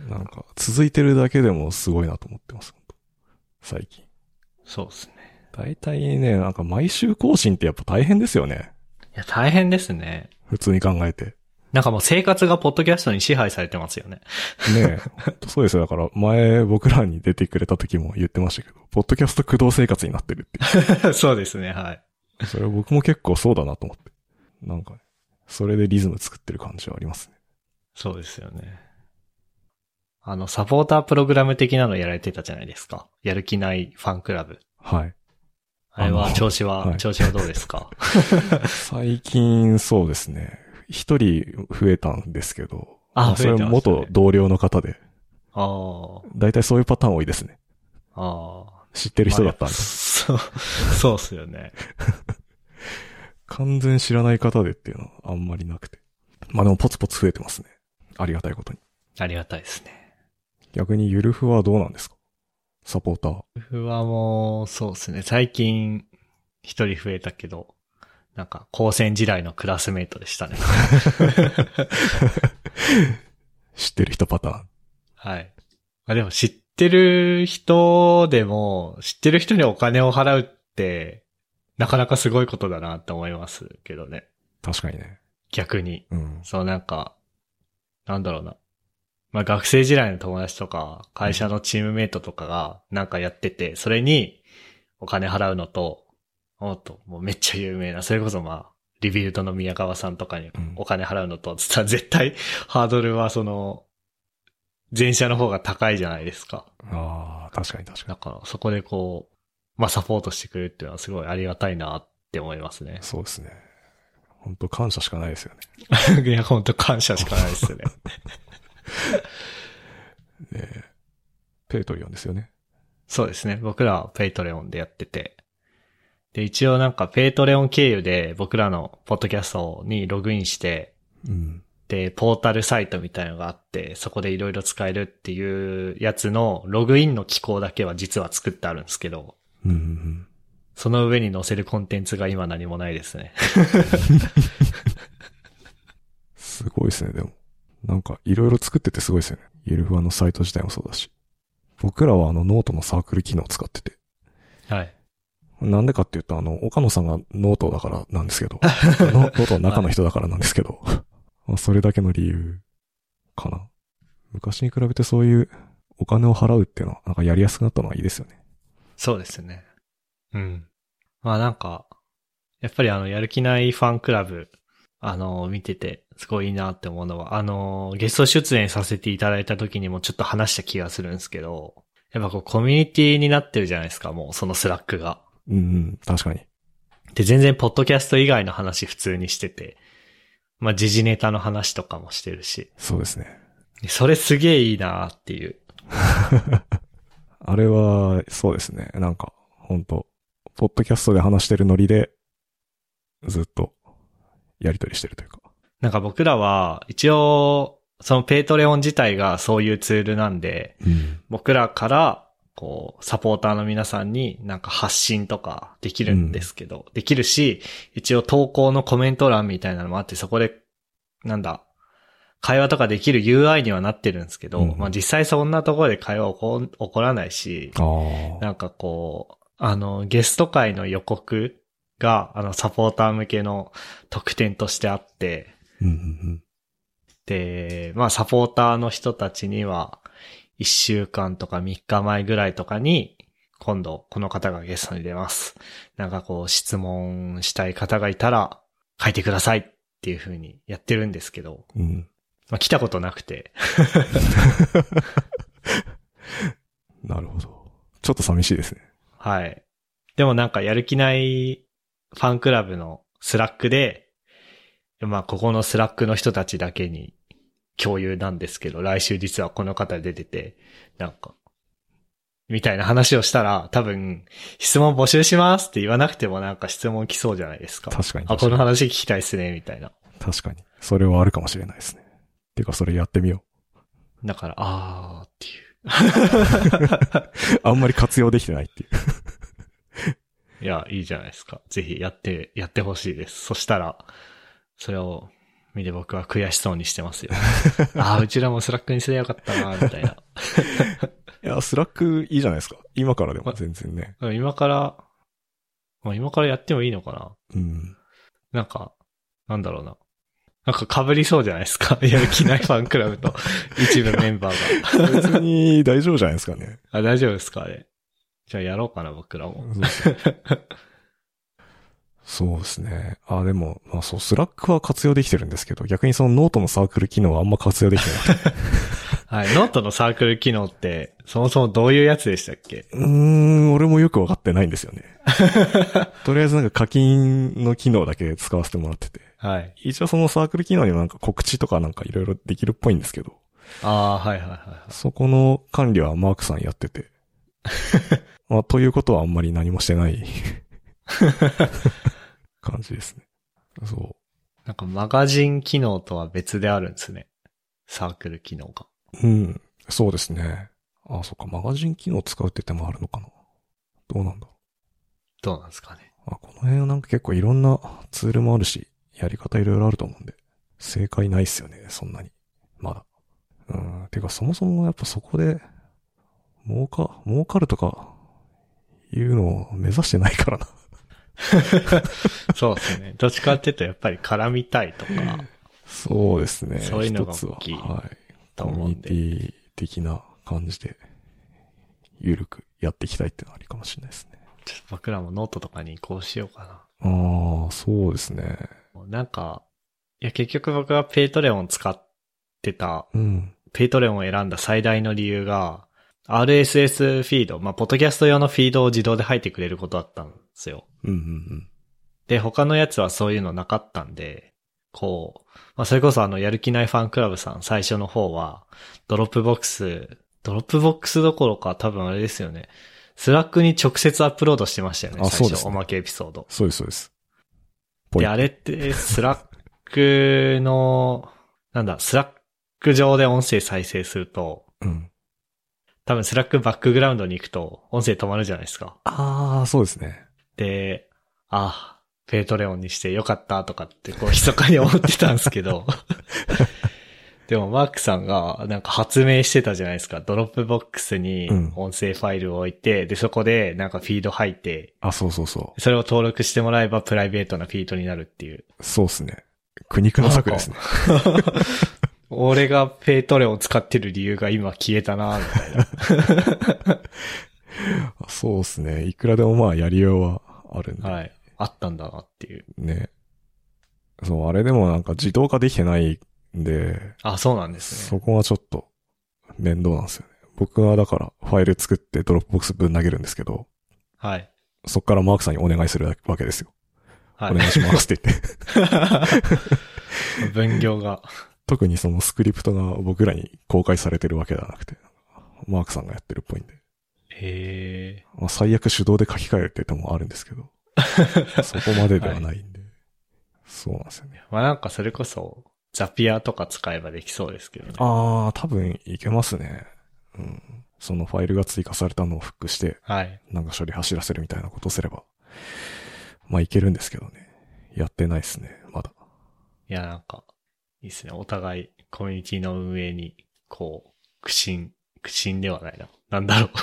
なんか、続いてるだけでもすごいなと思ってます。最近。そうですね。大体ね、なんか毎週更新ってやっぱ大変ですよね。いや、大変ですね。普通に考えて。なんかもう生活がポッドキャストに支配されてますよね。ねえ。そうですよ。だから、前僕らに出てくれた時も言ってましたけど、ポッドキャスト駆動生活になってるってい そうですね、はい。う。それは僕も結構そうだなと思って。なんかね、それでリズム作ってる感じはありますね。そうですよね。あの、サポータープログラム的なのやられてたじゃないですか。やる気ないファンクラブ。はい。あれは調子は、はい調子はどうですか？最近そうですね。一人増えたんですけど、あまそれ元同僚の方で、ああ、だいたいそういうパターン多いですね。ああ。知ってる人だったんで。そう、そうっすよね。完全知らない方でっていうのはあんまりなくて。まあでもポツポツ増えてますね。ありがたいことに。ありがたいですね。逆にゆるふはどうなんですか？サポーター。僕はもう、そうですね。最近、一人増えたけど、なんか、高専時代のクラスメイトでしたね。知ってる人パターン。はい。あ、でも知ってる人でも、知ってる人にお金を払うって、なかなかすごいことだなって思いますけどね。確かにね。逆に。うん。そうなんか、なんだろうな。まあ学生時代の友達とか、会社のチームメイトとかがなんかやってて、それにお金払うのと、もっともうめっちゃ有名な、それこそまあ、リビルドの宮川さんとかにうんお金払うのと、つったら絶対ハードルはその、前者の方が高いじゃないですか。ああ、確かに確かだからそこでこう、まあサポートしてくれるっていうのはすごいありがたいなって思いますねに。。そうですね。本当感謝しかないですよね。いや、本当感謝しかないですよね。で、 Patreon ですよね。そうですね。僕らは Patreon でやってて。で、一応なんか Patreon 経由で僕らのポッドキャストにログインして、うん。で、ポータルサイトみたいのがあって、そこでいろいろ使えるっていうやつのログインの機構だけは実は作ってあるんですけど、うんうんうん。その上に載せるコンテンツが今何もないですね。すごいですね、でも。なんか、いろいろ作っててすごいですよね。ゆるふわのサイト自体もそうだし。僕らはあのノートのサークル機能を使ってて。はい。なんでかっていうと、あの、岡野さんがノートだからなんですけど、ノ ノートの中の人だからなんですけど、まあそれだけの理由かな。昔に比べてそういうお金を払うっていうのは、なんかやりやすくなったのはいいですよね。そうですね。うん。まあなんか、やっぱりあの、やる気ないファンクラブ、あの、見てて、すごいいいなって思うのは、あの、ゲスト出演させていただいた時にもちょっと話した気がするんですけど、やっぱこう、コミュニティになってるじゃないですか、もう、その Slack が。うんうん、確かに。で、全然、ポッドキャスト以外の話普通にしてて、まあ、時事ネタの話とかもしてるし、そうですね。それすげえいいなっていう。あれは、そうですね。なんか、本当ポッドキャストで話してるノリで、ずっと、やりとりしてるというか。なんか僕らは、一応、その Patreon 自体がそういうツールなんで、うん。僕らから、こう、サポーターの皆さんになんか発信とかできるんですけど、できるし、一応投稿のコメント欄みたいなのもあって、そこで、なんだ、会話とかできる UI にはなってるんですけど、うんまあ実際そんなところで会話起こ起こらないし。なんかこう、あの、ゲスト会の予告が、あの、サポーター向けの特典としてあって、うんうんで、まあ、サポーターの人たちには、1週間とか3日前ぐらいとかに、今度、この方がゲストに出ます。なんかこう、質問したい方がいたら、書いてくださいっていう風にやってるんですけど、うん。うん。まあ、来たことなくて、なるほど。ちょっと寂しいですね。はい。でもなんかやる気ないファンクラブの Slack で、まあここの Slack の人たちだけに共有なんですけど、来週実はこの方出てて、なんか、みたいな話をしたら、多分、質問募集しますって言わなくてもなんか質問来そうじゃないですか。確かにあ、この話聞きたいっすね、みたいな。確かに。それはあるかもしれないですね。てか、それやってみよだから、あーっていう。う。あんまり活用できてないっていう。いや、いいじゃないですか。ぜひやって、やってほしいです。そしたら、それを見て僕は悔しそうにしてますよ。ああ、うちらも Slack にすればよかったな、みたいな。いや、 Slack いいじゃないですか。今からでも全然ね。今から、まあ、今からやってもいいのかなうん。なんか、なんだろうな。なんか被りそうじゃないですか。やる気ないファンクラブと一部メンバーが。別に大丈夫じゃないですかね。あ、大丈夫ですかあれ。じゃあやろうかな、僕らも。そうですね。あ、でも、まあそう、 Slack は活用できてるんですけど、逆にそのノートのサークル機能はあんま活用できてなくて。はい。ノートのサークル機能って、そもそもどういうやつでしたっけ？うーん、俺もよくわかってないんですよね。とりあえずなんか課金の機能だけ使わせてもらってて。はい。一応そのサークル機能にもなんか告知とかなんかいろいろできるっぽいんですけど、ああ、はいはいはいはい。そこの管理はマークさんやってて。まあ、ということはあんまり何もしてない 感じですね。そなんかマガジン機能とは別であるんですね。サークル機能が。う。うん。そうですね。あ、そっか。マガジン機能使うって手もあるのかな。どうなんだろどうなんですかね。う。あ、この辺はなんか結構いろんなツールもあるし、やり方いろいろあると思うんで、正解ないっすよね、そんなに。まだ。うん。てかそもそもやっぱそこで、儲か、儲かるとか、いうのを目指してないからな。そうですね。どっちかっていうとやっぱり絡みたいとか、そうですね。そういうのが大きいはい。とコミュニテ。ィ的な感じで、ゆるくやっていきたいってのはありかもしれないですね。ちょっと僕らもノートとかに移行しようかああ、そうですね。な。なんか、いや結局僕が Patreon 使ってた、うん。 Patreon を選んだ最大の理由が、RSS フィード、まあ、ポッドキャスト用のフィードを自動で入ってくれることだったんですよ。うんうんで、他のやつはそういうのなかったんで、こう、まあ、それこそあの、やる気ないファンクラブさん、最初の方は、ドロップボックス、ドロップボックスどころか多分あれですよね。スラックに直接アップロードしてましたよね、あそうですねおまけエピソード。そうです、そうです。で、あれって、スラックの、なんだ、スラック上で音声再生すると、うん。多分スラックバックグラウンドに行くと音声止まるじゃないですか。ああ、そうですね。で、あ、 Patreon にしてよかったとかってこう密かに思ってたんですけど、でもマークさんがなんか発明してたじゃないですか。ドロップボックスにうん音声ファイルを置いて、で、そこでなんかフィード入って、あ、そうそうそそれを登録してもらえばプライベートなフィードになるっていう。う。そうですね。苦肉の策ですね。俺がペイトレを使ってる理由が今消えたな、みたいな。そうですね。いくらでもまあやりようはあるんで。はい。あったんだなっていう。ね。そう、あれでもなんか自動化できてないんで、あ、そうなんですね。そこはちょっと面倒なんですよね。僕はだからファイル作ってドロップボックスぶん投げるんですけど、はい。そこからマークさんにお願いするわけですよ。はい。お願いしますって言って。分業が。特にそのスクリプトが僕らに公開されてるわけではなくて、マークさんがやってるっぽいんで。へえ。まあ最悪手動で書き換えるって手もあるんですけど、そこまでではないんで。そうなんですよね。まあなんかそれこそ、ザピアとか使えばできそうですけどね。あー、多分いけますね。うん。そのファイルが追加されたのをフックして、はい。なんか処理走らせるみたいなことをすれば、まあいけるんですけどね。やってないですね、まだ。いや、なんか、いいですね。お互いコミュニティの運営に、こう、苦心、苦心ではないな。なんだろ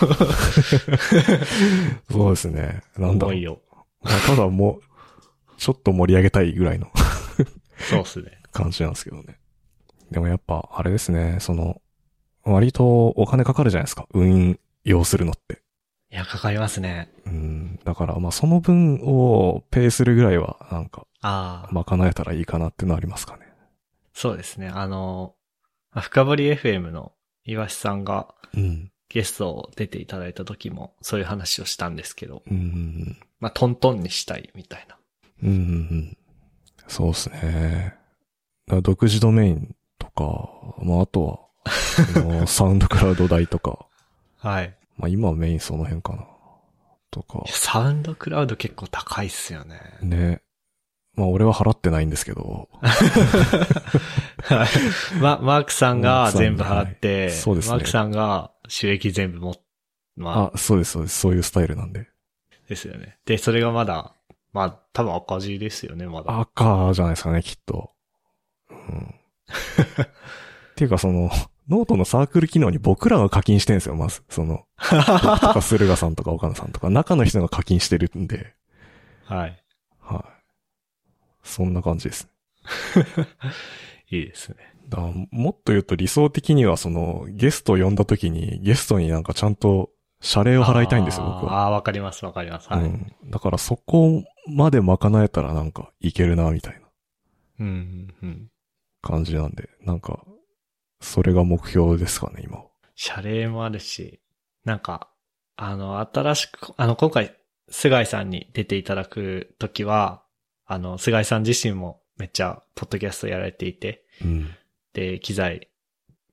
そうですね。う。なんだろう思いただもう、ちょっと盛り上げたいぐらいの そうっすね。感じなんですけどね。でもやっぱ、あれですね、その、割とお金かかるじゃないですか。運用するのって。いや、かかりますね。うん。だから、まあその分をペイするぐらいは、なんか、ああ、賄えたらいいかなっていうのはありますかね。そうですね。あの、まあ深掘り FM の岩橋さんがうん。ゲストを出ていただいた時もそういう話をしたんですけど、うん。まあ、トントンにしたいみたいな。うん。うん。そうですね。だから独自ドメインとか、まああとは、サウンドクラウド代とか、はい。まあ今はメインその辺かな。とか。サウンドクラウド結構高いっすよね。ね。まあ俺は払ってないんですけど、はい。ま、マークさんが全部払って、マークさんはいそうですねマークさんが収益全部も、まあ、あ、そうです、そうです。そういうスタイルなんで。ですよね。で、それがまだ、まあ、多分赤字ですよね、まだ。赤じゃないですかね、きっと。うん。っていうかその、ノートのサークル機能に僕らが課金してるんですよ、まず。その、僕 とか駿河さんとか岡野さんとか、中の人が課金してるんで、はい。はい。そんな感じです。いいですね。だもっと言うと理想的にはその、ゲストを呼んだ時に、ゲストになんかちゃんと謝礼を払いたいんですよ、僕は。あーあー、わかります、わかります。はい。うん。だからそこまで賄えたらなんかいけるな、みたいなうん、うん、うん。感じなんで、なんか、それが目標ですかね、今は。謝礼もあるし、なんか、あの、新しく、あの、今回、菅井さんに出ていただくときは、あの、菅井さん自身もめっちゃ、ポッドキャストやられていて、うん。で、機材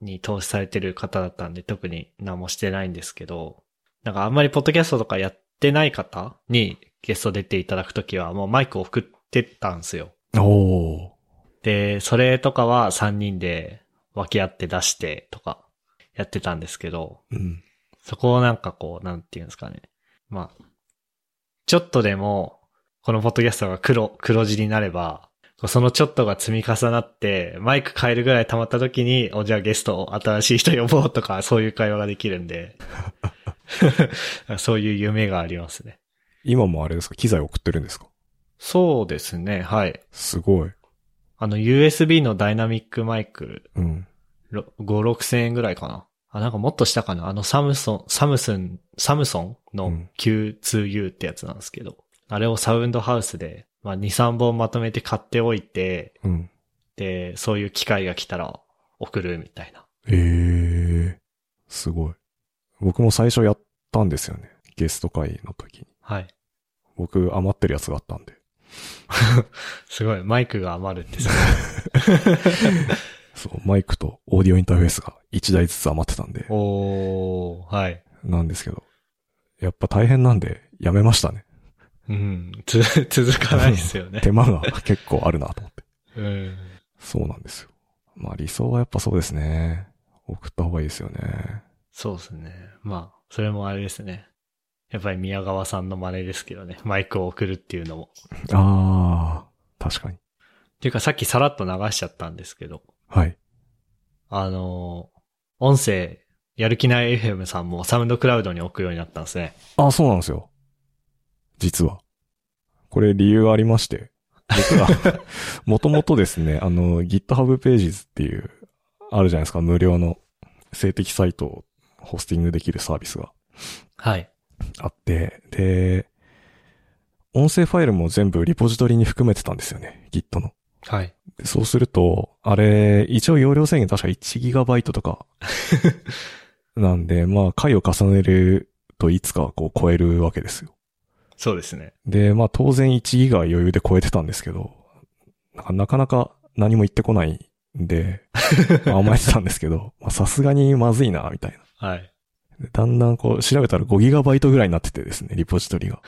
に投資されてる方だったんで、特に何もしてないんですけど、なんかあんまりポッドキャストとかやってない方にゲスト出ていただくときは、もうマイクを送ってたんですよ。おー。で、それとかは3人で分け合って出してとかやってたんですけど、うん。そこをなんかこう、なんていうんですかね。まあ、ちょっとでも、このポッドキャストが黒、黒字になれば、そのちょっとが積み重なって、マイク変えるぐらい溜まった時に、お、じゃあゲスト、新しい人呼ぼうとか、そういう会話ができるんで、そういう夢がありますね。今もあれですか？機材送ってるんですか？そうですね、はい。すごい。あの、USB のダイナミックマイク、うん。ろ5、6千円ぐらいかな。あ、なんかもっとしたかな？あのサムソン、サムスン、サムソンのうん Q2U ってやつなんですけど、あれをサウンドハウスで、まあ2、3本まとめて買っておいて、うん。で、そういう機会が来たら送るみたいな。ええー。すごい。僕も最初やったんですよね。ゲスト会の時に。はい。僕余ってるやつがあったんで。すごい、マイクが余るってさ。そう、マイクとオーディオインターフェースが1台ずつ余ってたんで。おー、はい。なんですけど。やっぱ大変なんで、やめましたね。うん、つ、続かないですよね。手間が結構あるなと思って。うん。そうなんですよ。まあ理想はやっぱそうですね。送った方がいいですよね。そうですね。まあ、それもあれですね。やっぱり宮川さんの真似ですけどね。マイクを送るっていうのも。ああ、確かに。っていうかさっきさらっと流しちゃったんですけど、はい。あのー音声、やる気ない FM さんもサウンドクラウドに置くようになったんですね。ああ、そうなんですよ。実は。これ理由がありまして。僕は、もともとですね、あの、GitHub Pages っていう、あるじゃないですか、無料の静的サイトをホスティングできるサービスがはい。あって、で、音声ファイルも全部リポジトリに含めてたんですよね、Git の。はい。でそうすると、あれ、一応容量制限確か 1GB とか、なんで、まあ、回を重ねるといつかこう超えるわけですよ。そうですね。で、まあ当然1ギガは余裕で超えてたんですけど、なんかなかなか何も言ってこないんで、まあ甘えてたんですけど、まあさすがにまずいな、みたいな。はい。でだんだんこう調べたら5ギガバイトぐらいになっててですね、リポジトリが。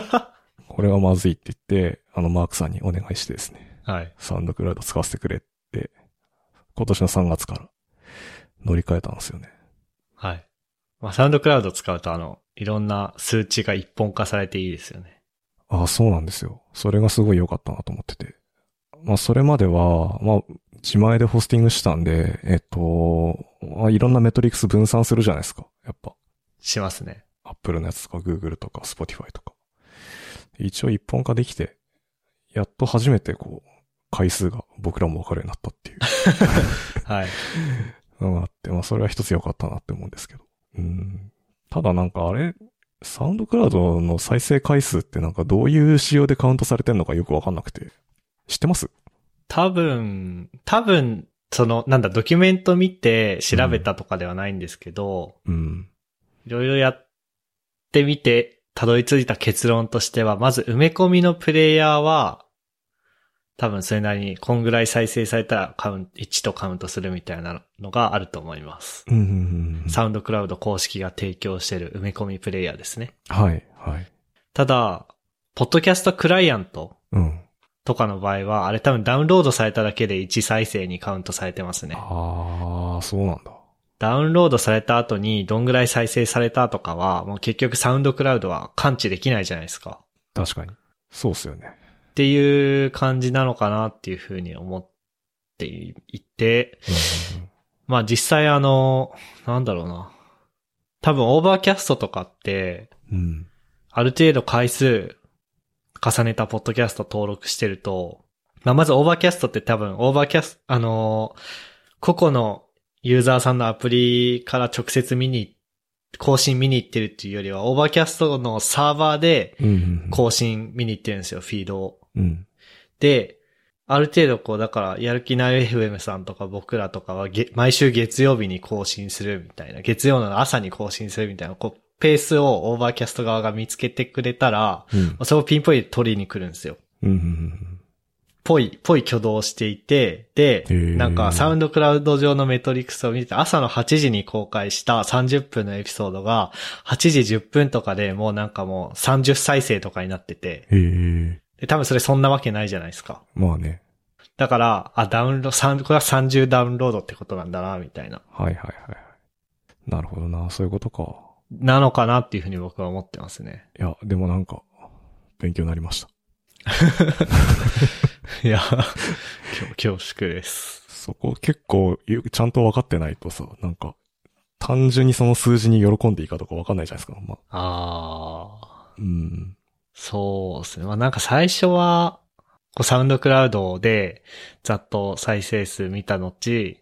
これはまずいって言って、あのマークさんにお願いしてですね、はい。サウンドクラウド使わせてくれって、今年の3月から乗り換えたんですよね。はい。まあ、サウンドクラウド使うと、あの、いろんな数値が一本化されていいですよね。ああ、そうなんですよ。それがすごい良かったなと思ってて。まあ、それまでは、まあ、自前でホスティングしたんで、えっと、まあ、いろんなメトリックス分散するじゃないですか。やっぱ、しますね。Apple のやつとか Google とか Spotify とか。一応一本化できて、やっと初めてこう、回数が僕らもわかるようになったっていう はい。のがあって、まあ、それは一つ良かったなって思うんですけど。うん。ただなんかあれ、サウンドクラウドの再生回数ってなんかどういう仕様でカウントされてんのかよくわかんなくて。知ってます？多分、多分、その、なんだ、ドキュメント見て調べたとかではないんですけど、うん。いろいろやってみて、たどり着いた結論としては、まず埋め込みのプレイヤーは、多分それなりに、こんぐらい再生されたらカウント、1とカウントするみたいなのがあると思います。うんうんうん。サウンドクラウド公式が提供している埋め込みプレイヤーですね。はい、はい。ただ、ポッドキャストクライアントうん。とかの場合は、あれ多分ダウンロードされただけで1再生にカウントされてますね。ああ、そうなんだ。ダウンロードされた後にどんぐらい再生されたとかは、もう結局サウンドクラウドは感知できないじゃないですか。確かに。そうっすよね。っていう感じなのかなっていうふうに思っていて、うんまあ実際あの、なんだろうな。多分 Overcast とかって。ある程度回数重ねたポッドキャスト登録してると、まあ、まず Overcast って多分 Overcast、あのー個々のユーザーさんのアプリから直接見に、更新見に行ってるっていうよりは、 Overcast のサーバーで。更新見に行ってるんですよ、フィードを。うん。で、ある程度こう、だから、やる気ない FM さんとか僕らとかはげ、毎週月曜日に更新するみたいな、月曜の朝に更新するみたいな、こう、ペースを Overcast 側が見つけてくれたら、うんまあそれをピンポイントで取りに来るんですよ。ぽい、ぽい挙動をしていて、でなんかサウンドクラウド上のメトリックスを見て、朝の8時に公開した30分のエピソードが、8時10分とかでもうなんかもう30再生とかになってて。で、多分それそんなわけないじゃないですか。まあね。だから、あ、ダウンロード、これは30ダウンロードってことなんだな、みたいな。はいはいはいはい。なるほどな。そういうことか。なのかなっていうふうに僕は思ってますね。いや、でもなんか、勉強になりました。いや、恐恐縮です。そこ結構よちゃんと分かってないとさ、なんか、単純にその数字に喜んでいいかとか分かんないじゃないですか。まあ、あー。うん。そうですね。まあなんか最初は、こうサウンドクラウドでざっと再生数見た後、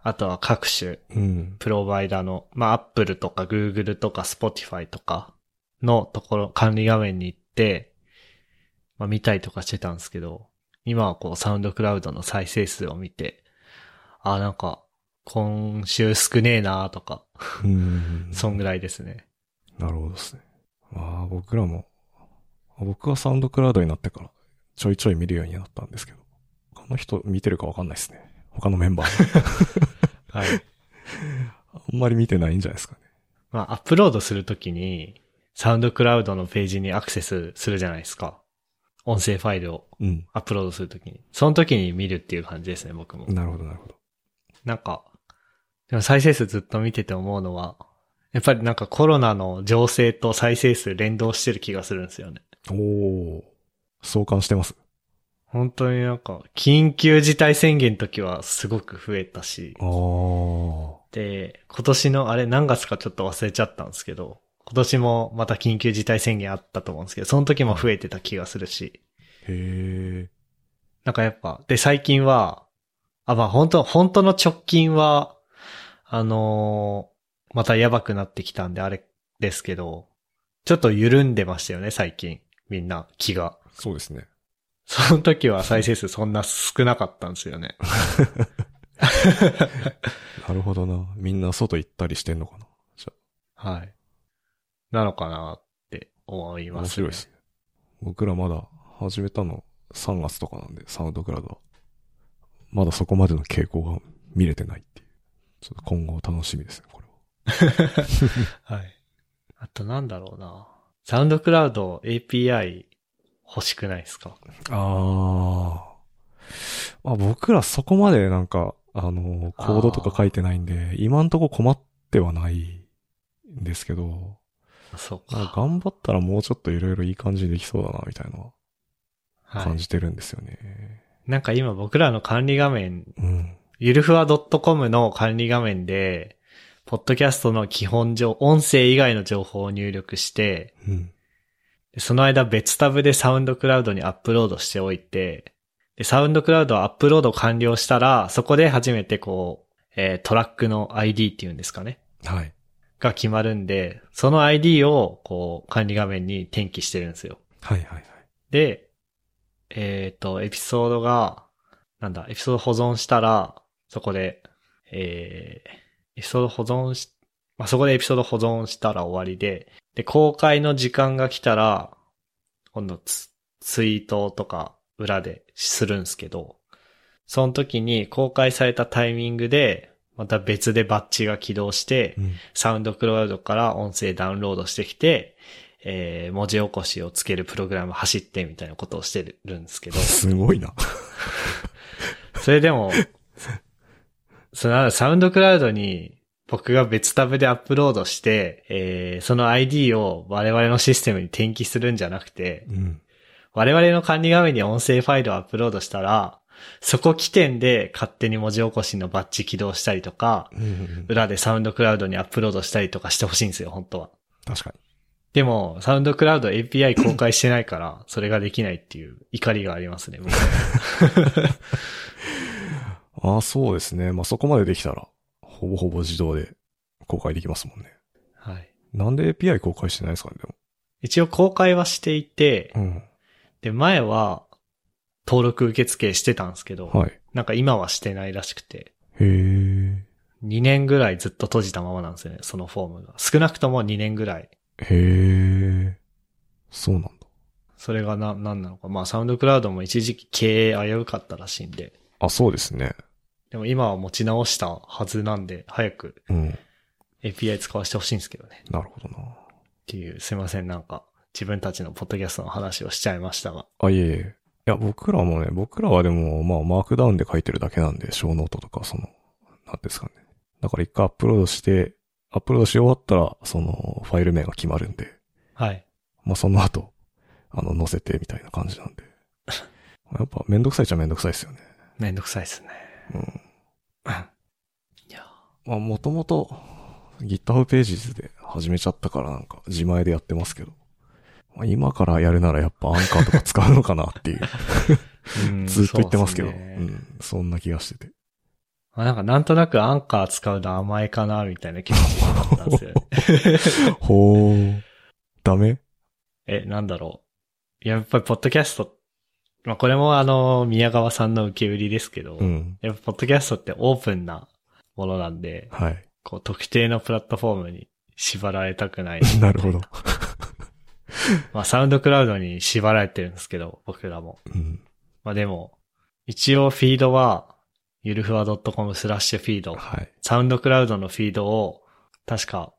あとは各種うん。プロバイダーの、まあ Apple とか Google とか Spotify とかのところ、管理画面に行って、まあ見たりとかしてたんですけど、今はこうサウンドクラウドの再生数を見て、あ、なんか今週少ねえなとか、うん。そんぐらいですね。なるほどですね。まあ僕らも、僕はサウンドクラウドになってからちょいちょい見るようになったんですけど、他の人見てるか分かんないですね。他のメンバー。はい。あんまり見てないんじゃないですかね。まあ、アップロードするときに、サウンドクラウドのページにアクセスするじゃないですか。音声ファイルをうん。アップロードするときに。その時に見るっていう感じですね、僕も。なるほど、なるほど。なんか、でも再生数ずっと見てて思うのは、やっぱりなんかコロナの情勢と再生数連動してる気がするんですよね。おー。相関してます。本当になんか、緊急事態宣言の時はすごく増えたし。で、今年のあれ何月かちょっと忘れちゃったんですけど、今年もまた緊急事態宣言あったと思うんですけど、その時も増えてた気がするし、へー。なんかやっぱ、で、最近は、あ、まあ本当本当の直近は、あのーまたやばくなってきたんであれですけど、ちょっと緩んでましたよね、最近。みんな、気が。そうですね。その時は再生数そんな少なかったんですよね。なるほどな。みんな外行ったりしてんのかな？じゃはい。なのかなって思いあ、ます、面白いですね。僕らまだ始めたの3月とかなんで、サウンドクラウドは。まだそこまでの傾向が見れてないっていう。ちょっと今後楽しみですね、これは。はい。あとなんだろうな。サウンドクラウド API 欲しくないですか？ああ。まあ僕らそこまでなんか、あの、コードとか書いてないんで、今んとこ困ってはないんですけど、そうかか。頑張ったらもうちょっといろいろいい感じにできそうだな、みたいなはい。感じてるんですよね。なんか今僕らの管理画面、うん。ゆるふわ .com の管理画面で、ポッドキャストの基本上、音声以外の情報を入力して、うん。でその間別タブでサウンドクラウドにアップロードしておいて、で、サウンドクラウドをアップロード完了したら、そこで初めてこう、えートラックの ID っていうんですかね。はい。が決まるんで、その ID をこう管理画面に転記してるんですよ。はいはいはい。で、えっ、と、エピソードが、なんだ、エピソード保存したら、そこで、えー、エピソード保存し、まあ、そこでエピソード保存したら終わりで、で、公開の時間が来たら、今度ツツイートとか裏でするんですけど、その時に公開されたタイミングで、また別でバッジが起動して、うん。サウンドクラウドから音声ダウンロードしてきて、えー、文字起こしをつけるプログラム走ってみたいなことをしてるんですけど、すごいな。それでも、そのサウンドクラウドに僕が別タブでアップロードして、えー、その ID を我々のシステムに転記するんじゃなくて、うん。我々の管理画面に音声ファイルをアップロードしたら、そこ起点で勝手に文字起こしのバッジ起動したりとか、うんうんうん。裏でサウンドクラウドにアップロードしたりとかしてほしいんですよ、本当は。確かに。でも、サウンドクラウド API 公開してないから、それができないっていう怒りがありますね、僕 ああ、そうですね。まあ、そこまでできたら、ほぼほぼ自動で公開できますもんね。はい。なんで API 公開してないですかね、で一応公開はしていて、も。で、前は登録受付してたんですけど、うん。はい。なんか今はしてないらしくて、へえ。2年ぐらいずっと閉じたままなんですよね、そのフォームが。少なくとも2年ぐらい。へえ。そうなんだ。それがな、なんなのか。まあ、サウンドクラウドも一時期経営危うかったらしいんで、あ、そうですね。でも今は持ち直したはずなんで、早くうん。API 使わせてほしいんですけどね。なるほどな。っていう、すいません、なんか、自分たちのポッドキャストの話をしちゃいましたが。あ、いえいえ。いや、僕らもね、僕らはでも、まあ、マークダウンで書いてるだけなんで、ショーノートとか、その、なんですかね。だから一回アップロードして、アップロードし終わったら、その、ファイル名が決まるんで、はい。まあ、その後、あの、載せてみたいな感じなんで。やっぱ、めんどくさいっちゃめんどくさいですよね。めんどくさいですね。うん。いや、まあ、もともと、GitHub ページズで始めちゃったからなんか、自前でやってますけど。まあ、今からやるならやっぱアンカーとか使うのかなっていう、うん ずっと言ってますけど、そううっねん、そんな気がしてて。まあなんか、なんとなくアンカー使うの甘えかな、みたいな気持ちになったんですよね。ほー。ダメ？え、なんだろう。やっぱり、ポッドキャスト、まあ、これもあの、宮川さんの受け売りですけど、うん。やっぱ、ポッドキャストってオープンなものなんで、はい。こう、特定のプラットフォームに縛られたくない。なるほど。まあ、サウンドクラウドに縛られてるんですけど、僕らも。うん。まあでも、一応フィードは、ゆるふわ .com スラッシュフィード、はい。サウンドクラウドのフィードを、確か、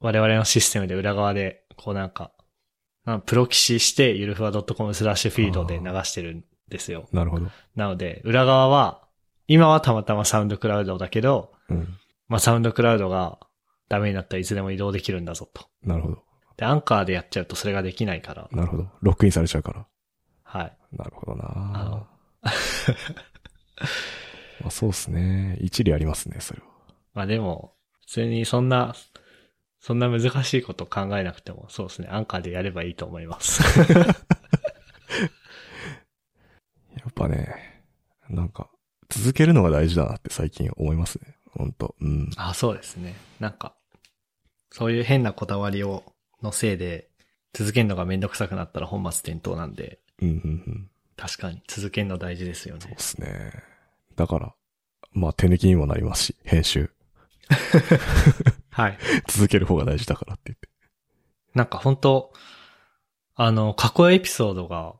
我々のシステムで裏側で、こうなんか、なんプロキシして、ゆるふわ .com スラッシュフィードで流してるんですよ。なるほど。なので、裏側は、今はたまたまサウンドクラウドだけど、うん。まあサウンドクラウドがダメになったらいつでも移動できるんだぞと。なるほど。で、アンカーでやっちゃうとそれができないから、なるほど。ロックインされちゃうから。はい。なるほどなあの まあそうですね。一理ありますね、それは。まあでも、普通にそんな、そんな難しいこと考えなくても、そうですね、アンカーでやればいいと思います。やっぱね、なんか、続けるのが大事だなって最近思いますね。本当うん。あ、そうですね。なんか、そういう変なこだわりを、のせいで、続けるのがめんどくさくなったら本末転倒なんで、うん、うん、うん。確かに続けるの大事ですよねそうで。すね。だから、まあ手抜きにもなりますし、編集。はい。続ける方が大事だからって言って。なんか本当あの、過去エピソードが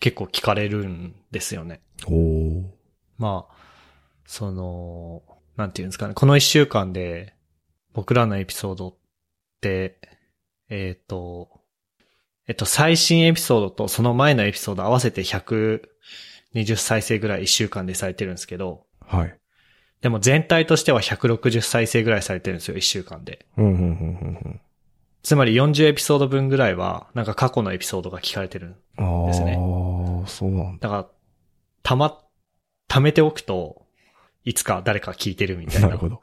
結構聞かれるんですよね。おー。まあ、その、なんていうんですかね。この一週間で僕らのエピソードって、えっ、と、えっと、最新エピソードとその前のエピソード合わせて120再生ぐらい一週間でされてるんですけど、はい。でも全体としては160再生ぐらいされてるんですよ、一週間で。うん、うん、うん、うんつまり40エピソード分ぐらいは、なんか過去のエピソードが聞かれてる。うん。ああ、ですねそうなんだ。だから、たま、貯めておくと、いつか誰か聞いてるみたいな。なるほど。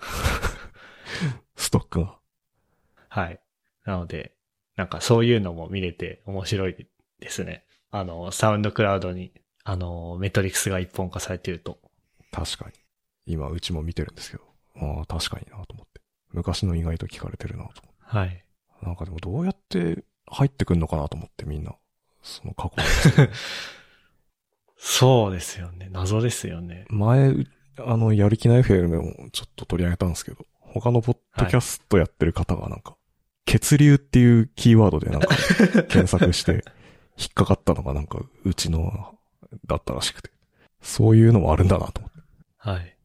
ストックが。はい。なので、なんかそういうのも見れて面白いですね。あの、サウンドクラウドに、あの、メトリクスが一本化されてると。確かに。今、うちも見てるんですけど。ああ、確かになと思って。昔の意外と聞かれてるなと思って。はい。なんかでもどうやって入ってくんのかなと思ってみんな。その過去の そうですよね。謎ですよね。前、あの、やる気ない FM もちょっと取り上げたんですけど、他のポッドキャストやってる方がなんか、血流っていうキーワードでなんか 検索して引っかかったのがなんかうちのだったらしくて。そういうのもあるんだなと思って。はい。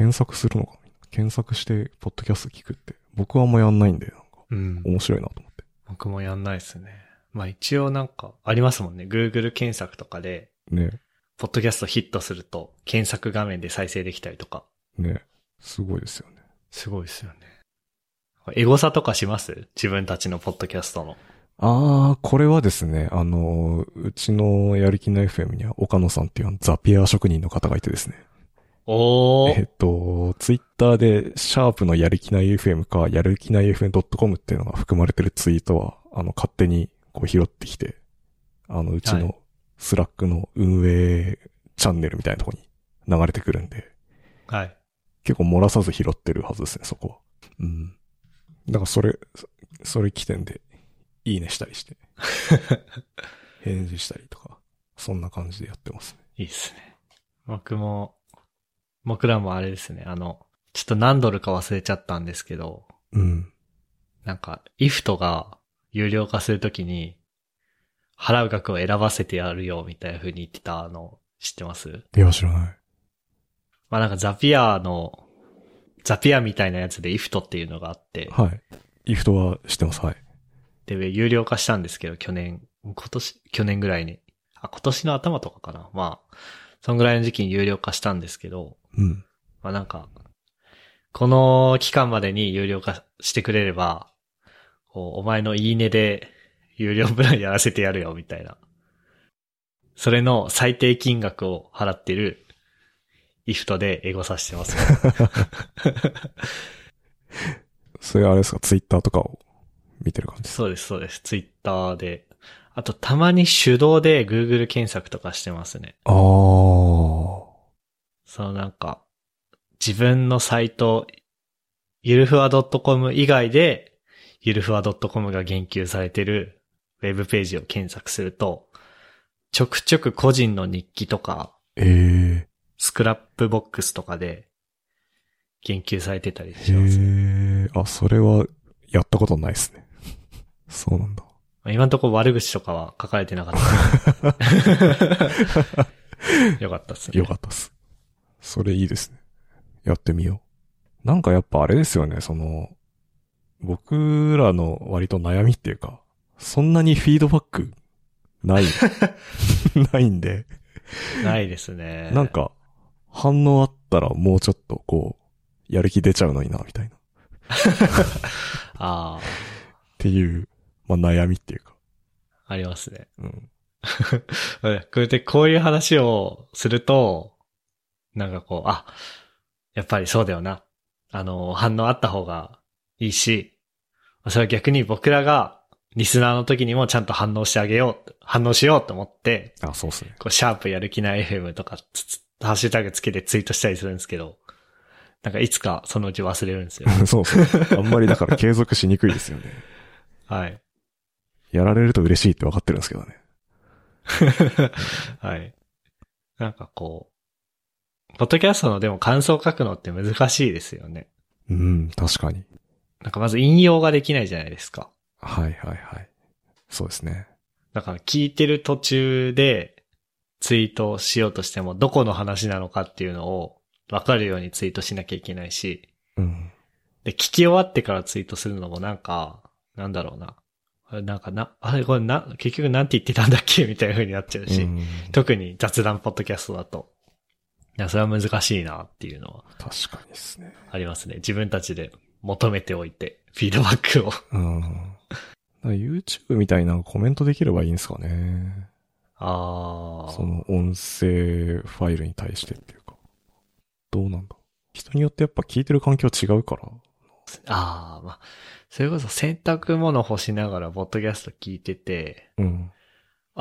検索するのか検索してポッドキャスト聞くって僕はあんまやんないんで、なんかうん。面白いなと思って。僕もやんないですね。まあ一応なんか、ありますもんね。Google 検索とかで、ね、ポッドキャストヒットすると、検索画面で再生できたりとか。ね、すごいですよね。すごいですよね。エゴサとかします？自分たちのポッドキャストの。あー、これはですね、あの、うちのやる気ない FM には岡野さんっていうあの Zapier 職人の方がいてですね。おー。えっと、ツイッターで、シャープのやる気ない FM か、やる気ない FM.com っていうのが含まれてるツイートは、あの、勝手にこう拾ってきて、あの、うちはいのスラックの運営チャンネルみたいなとこに流れてくるんで、はい。結構漏らさず拾ってるはずですね、そこは。うん。だからそれ、そそれ起点で、いいねしたりして、返事したりとか、そんな感じでやってますね。いいっすね。僕も、僕らもあれですね、あの、ちょっと何ドルか忘れちゃったんですけど、うん。なんか、イフトが有料化するときに、払う額を選ばせてやるよ、みたいな風に言ってたの、知ってます？いや、知らない。まあなんかザピアの、ザピアみたいなやつでイフトっていうのがあって、はい。イフトは知ってます、はい。で、有料化したんですけど、去年、今年、去年ぐらいに。あ、今年の頭とかかな。まあ、そんぐらいの時期に有料化したんですけど、うん。まあなんか、この期間までに有料化してくれれば、お前のいいねで有料プランやらせてやるよ、みたいな。それの最低金額を払ってる、イフトでエゴさせてます。それあれですか、ツイッターとかを見てる感じそうです、そうです。ツイッターで。あと、たまに手動で Google 検索とかしてますね。あー。そのなんか、自分のサイト、ゆるふわ .com 以外で、ゆるふわ .com が言及されてるウェブページを検索すると、ちょくちょく個人の日記とか、えスクラップボックスとかで言及されてたりー。します。へー。あ、それは、やったことないですね。そうなんだ。まあ今のところ悪口とかは書かれてなかった。よかったっすね。よかったっす。それいいですね。やってみよう。なんかやっぱあれですよね、その、僕らの割と悩みっていうか、そんなにフィードバックない、ないんで、ないですね。なんか、反応あったらもうちょっとこう、やる気出ちゃうのにな、みたいな。っああ、ていう、まあ悩みっていうか。ありますね。うん。これでこういう話をすると、なんかこう、あ、やっぱりそうだよな。あの、反応あった方がいいし、それは逆に僕らがリスナーの時にもちゃんと反応してあげよう、反応しようと思って、あ、そうっすね。こう、シャープやる気ない FM とかつつハッシュタグつけてツイートしたりするんですけど、なんかいつかそのうち忘れるんですよ。そうそう。あんまりだから継続しにくいですよね。はい。やられると嬉しいって分かってるんですけどね。はい。なんかこう、ポッドキャストのでも感想を書くのって難しいですよね。うん、確かに。なんかまず引用ができないじゃないですか。はいはいはい。そうですね。だから聞いてる途中でツイートをしようとしてもどこの話なのかっていうのをわかるようにツイートしなきゃいけないし、うん。で、聞き終わってからツイートするのもなんか、なんだろうな。なんかな、あれこれな、結局なんて言ってたんだっけ？みたいな風になっちゃうし、うん特に雑談ポッドキャストだと。いや、それは難しいなっていうのは確かにですね。ありますね。自分たちで求めておいて、フィードバックを。うん。YouTube みたいなコメントできればいいんですかね。ああ。その音声ファイルに対してっていうか。どうなんだ人によってやっぱ聞いてる環境違うから。ああ、まあ、それこそ洗濯物干しながら、ポッドキャスト聞いてて、うん。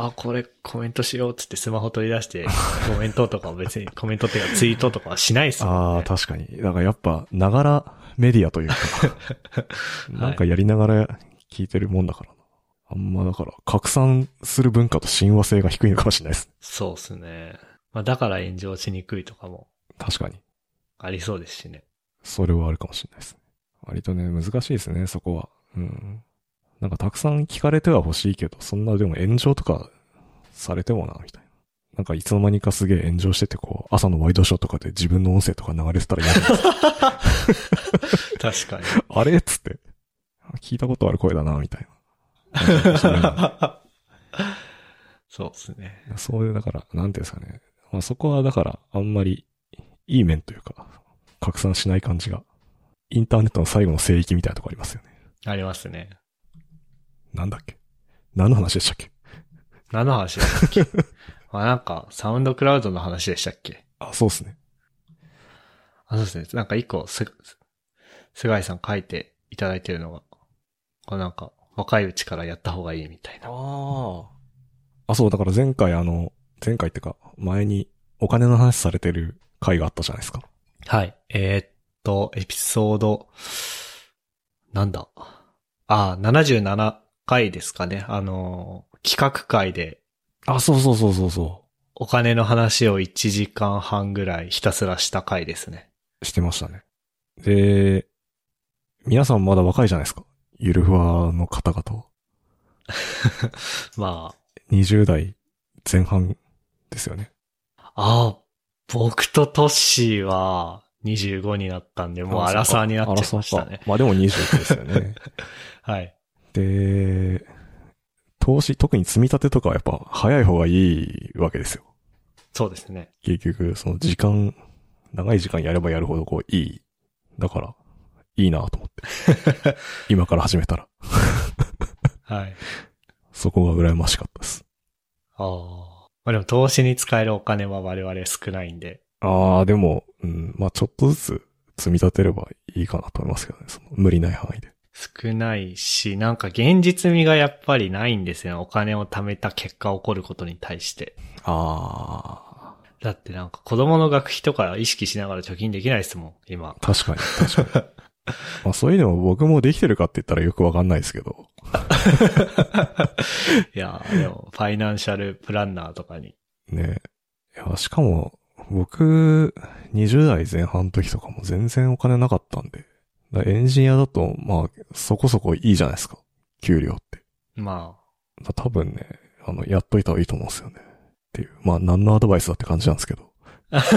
あ、これコメントしようっつってスマホ取り出して、コメントとかを別に、コメントっていうかツイートとかはしないっすもんああ、ね。確かに。だからやっぱ、ながらメディアというか、なんかやりながら聞いてるもんだからな。あんまだから、拡散する文化と親和性が低いのかもしれないです。そうっすね。まあ、だから炎上しにくいとかも確かに。ありそうですしね。それはあるかもしれないですね。割とね、難しいですね、そこは。うん。なんかたくさん聞かれては欲しいけど、そんなでも炎上とかされてもな、みたいな。なんかいつの間にかすげえ炎上してて、こう、朝のワイドショーとかで自分の音声とか流れてたら嫌ですか。確かに。あれっつって。聞いたことある声だな、みたいな。そうっすね。そうい う、だから、なんていうんですかね。まあそこはだから、あんまり、いい面というか、拡散しない感じが、インターネットの最後の聖域みたいなとこありますよね。ありますね。なんだっけ？何の話でしたっけ？何の話でしたっけ？ま あなんか、サウンドクラウドの話でしたっけ？あ、そうっすね。あ、そうですね。なんか一個、す、菅井さん書いていただいてるのが、これなんか、若いうちからやった方がいいみたいな。ああ。あ、そう、だから前回あの、前回ってか、前にお金の話されてる回があったじゃないですか。はい。えーっと、エピソード、なんだ？あ、77回ですかね。あの、企画会であ、そうそうそうそうそお金の話を1時間半ぐらいひたすらした回ですね。う。してましたね。で、皆さんまだ若いじゃないですか。ゆるふわの方々は。ま20代前半ですよね。あ、あ僕とトッシーは25になったんで、もうアラサーになっちゃいましたねか。まあでも20ですよね。はい。で、投資、特に積み立てとかはやっぱ早い方がいいわけですよ。そうですね。結局、その時間、長い時間やればやるほどこういい。だから、いいなと思って。今から始めたら。はい。そこが羨ましかったです。ああ。まあでも投資に使えるお金は我々少ないんで。ああ、でも、うん、まあちょっとずつ積み立てればいいかなと思いますけどね。その無理ない範囲で。少ないし、なんか現実味がやっぱりないんですよ。お金を貯めた結果起こることに対して。あだってなんか子供の学費とか意識しながら貯金できないですもん、今。あ、確かに、確かに。まあそういうのも僕もできてるかって言ったらよくわかんないですけど。いやー、でも、ファイナンシャルプランナーとかに。ねいや、しかも、僕、20代前半の時とかも全然お金なかったんで。エンジニアだと、まあ、そこそこいいじゃないですか。給料って。まだ多分ね、あの、やっといた方がいいと思うんですよね。っていう。まあ、何のアドバイスだって感じなんですけど。あ。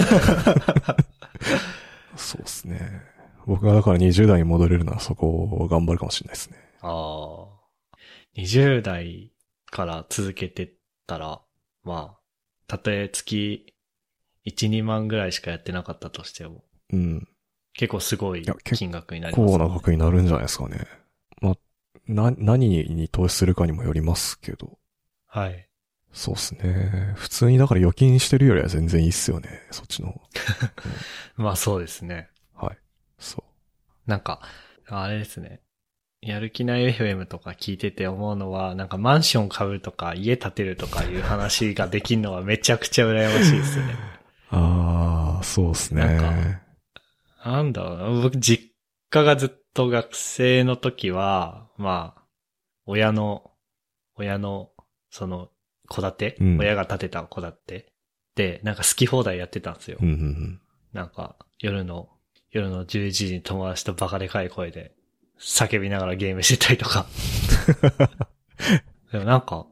そうですね。僕がだから20代に戻れるならそこを頑張るかもしれないですね。ああ。20代から続けてったら、まあ、たとえ月1、2万ぐらいしかやってなかったとしても、うん。結構すごい金額になります、こうな額になるんじゃないですかね。まあ、な、何に投資するかにもよりますけど。はい。そうですね。普通にだから預金してるよりは全然いいっすよね。そっちの方。まあそうですね。はい。そなんか、あれですね。やる気ない FM とか聞いてて思うのは、なんかマンション買うとか家建てるとかいう話ができるのはめちゃくちゃ羨ましいですね。う。ああ、そうですなんね。なんだろうな。僕、実家がずっと学生の時は、まあ、親の、親の、その、戸建て、うん親が建てた戸建てで、なんか好き放題やってたんですよ。うんうんうん。なんか、夜の、夜の11時に友達とバカでかい声で、叫びながらゲームしてたりとか。でもなんか、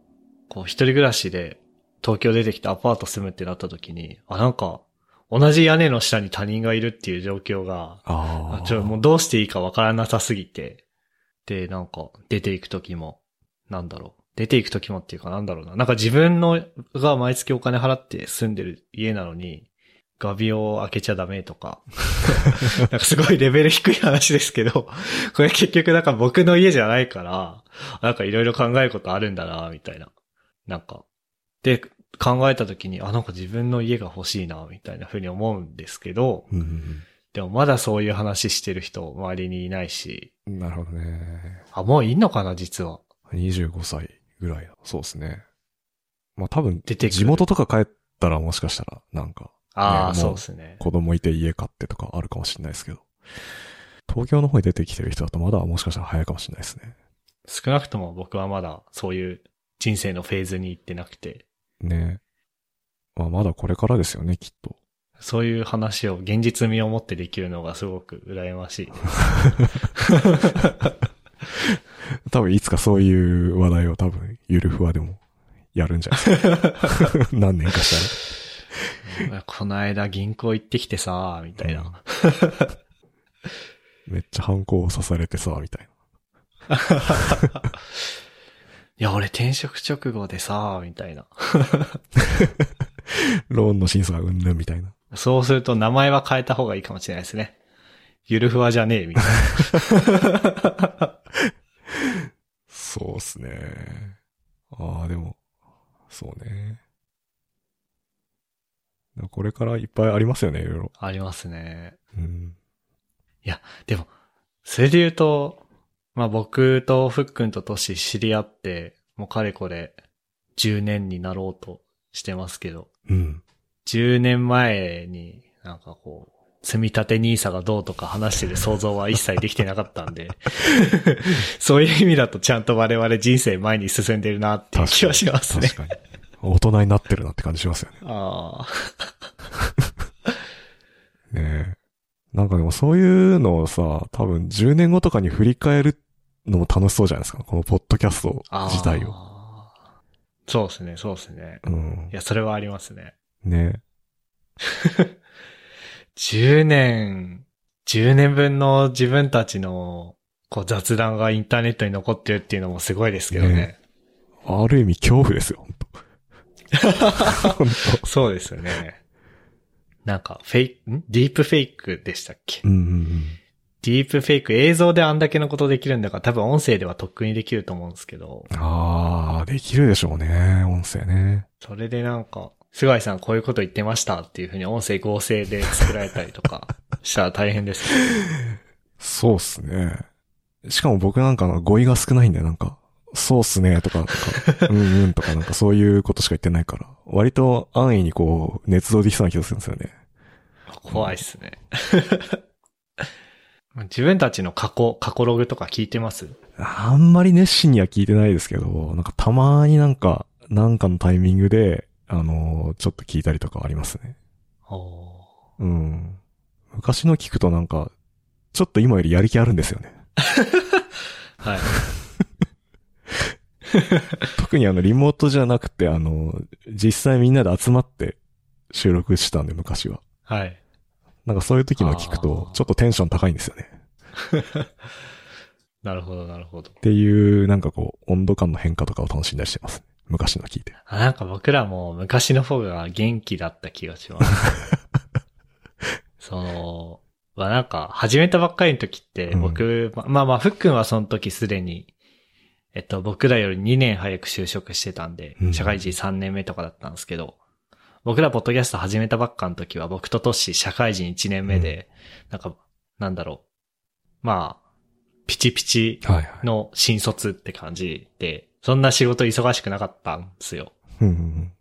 こう一人暮らしで東京出てきてアパート住むってなった時に、あ、なんか、同じ屋根の下に他人がいるっていう状況が、あちょ、もうどうしていいかわからなさすぎて、で、なんか、出ていく時も、なんだろう。出ていく時もっていうかなんだろうな。なんか自分のが毎月お金払って住んでる家なのに、画ビを開けちゃダメとか。なんかすごいレベル低い話ですけど、これ結局なんか僕の家じゃないから、なんかいろいろ考えることあるんだな、みたいな。なんか。で、考えた時に、あ、なんか自分の家が欲しいな、みたいな風に思うんですけど、うんうんでもまだそういう話してる人周りにいないし、うん。なるほどね。あ、もういいのかな、実は。25歳ぐらいだ。そうですね。まあ多分、出て地元とか帰ったらもしかしたら、なんか、ああ、ねそうですね。子供いて家買ってとかあるかもしれないですけど。東京の方に出てきてる人だとまだもしかしたら早いかもしれないですね。少なくとも僕はまだそういう人生のフェーズに行ってなくて、ねまあまだこれからですよね、きっと。そういう話を現実味を持ってできるのがすごく羨ましい。多分いつかそういう話題を多分ゆるふわでもやるんじゃないですか。何年かしたこの間銀行行ってきてさ、みたいら。な。めっちゃ反抗をさされてさ、みたいな。いや、俺転職直後でさ、みたいな。ローンの審査がうんぬんみたいな。そうすると名前は変えた方がいいかもしれないですね。ゆるふわじゃねえ、みたいな。そうっすね。ああ、でも、そうね。これからいっぱいありますよね、いろいろ。ありますね。うん。でも、それで言うと、まあ僕とふっくんとトシ知り合って、もうかれこれ10年になろうとしてますけど、うん。10年前になんかこう、積み立て NISA がどうとか話してる想像は一切できてなかったんで、そういう意味だとちゃんと我々人生前に進んでるなっていう気はしますね。確かに。大人になってるなって感じしますよね。ああ。ねえ。なんかでもそういうのをさ、多分10年後とかに振り返るのも楽しそうじゃないですか。このポッドキャスト自体を。。そうですね、そうですね。うんい。や、それはありますね。ね 10年、10年分の自分たちのこう雑談がインターネットに残ってるっていうのもすごいですけどね。ねある意味恐怖ですよ、本当本そうですよね。なんか、フェイク、ん？ディープフェイクでしたっけ、当うんうんうん。ディープフェイク、映像であんだけのことできるんだから多分音声ではとっくにできると思うんですけど、ああ、できるでしょうね、音声ね。それでなんか、菅井さんこういうこと言ってましたっていうふうに音声合成で作られたりとか したら大変ですね。そうっすね。しかも僕なんかの語彙が少ないんで、なんか、そうっすねとか、なんかうんうんとかなんかそういうことしか言ってないから、割と安易にこう、捏造できそうな気がするんですよね。怖いっすね。自分たちの過去、過去ログとか聞いてます？あんまり熱心には聞いてないですけど、なんかたまになんか、なんかのタイミングで、あのーちょっと聞いたりとかありますね。おうん。昔の聞くとなんか、ちょっと今よりやる気あるんですよね。はい。特にあの、リモートじゃなくて、あの、実際みんなで集まって収録したんで、昔は。はい。なんかそういう時の聞くとちょっとテンション高いんですよね。なるほど、なるほど。っていう、なんかこう、温度感の変化とかを楽しんだりしてます。昔の聞いて。あなんか僕らも昔の方が元気だった気がします。その、まあなんか始めたばっかりの時ってうん僕、ままあまあ、ふっくんはその時すでに、えっと僕らより2年早く就職してたんでう、ん社会人3年目とかだったんですけど、僕らポッドキャスト始めたばっかの時は僕とトッシー社会人1年目で、なんか、なんだろう。まあ、ピチピチはいはい。の新卒って感じで、そんな仕事忙しくなかったんですよ。うんうんうん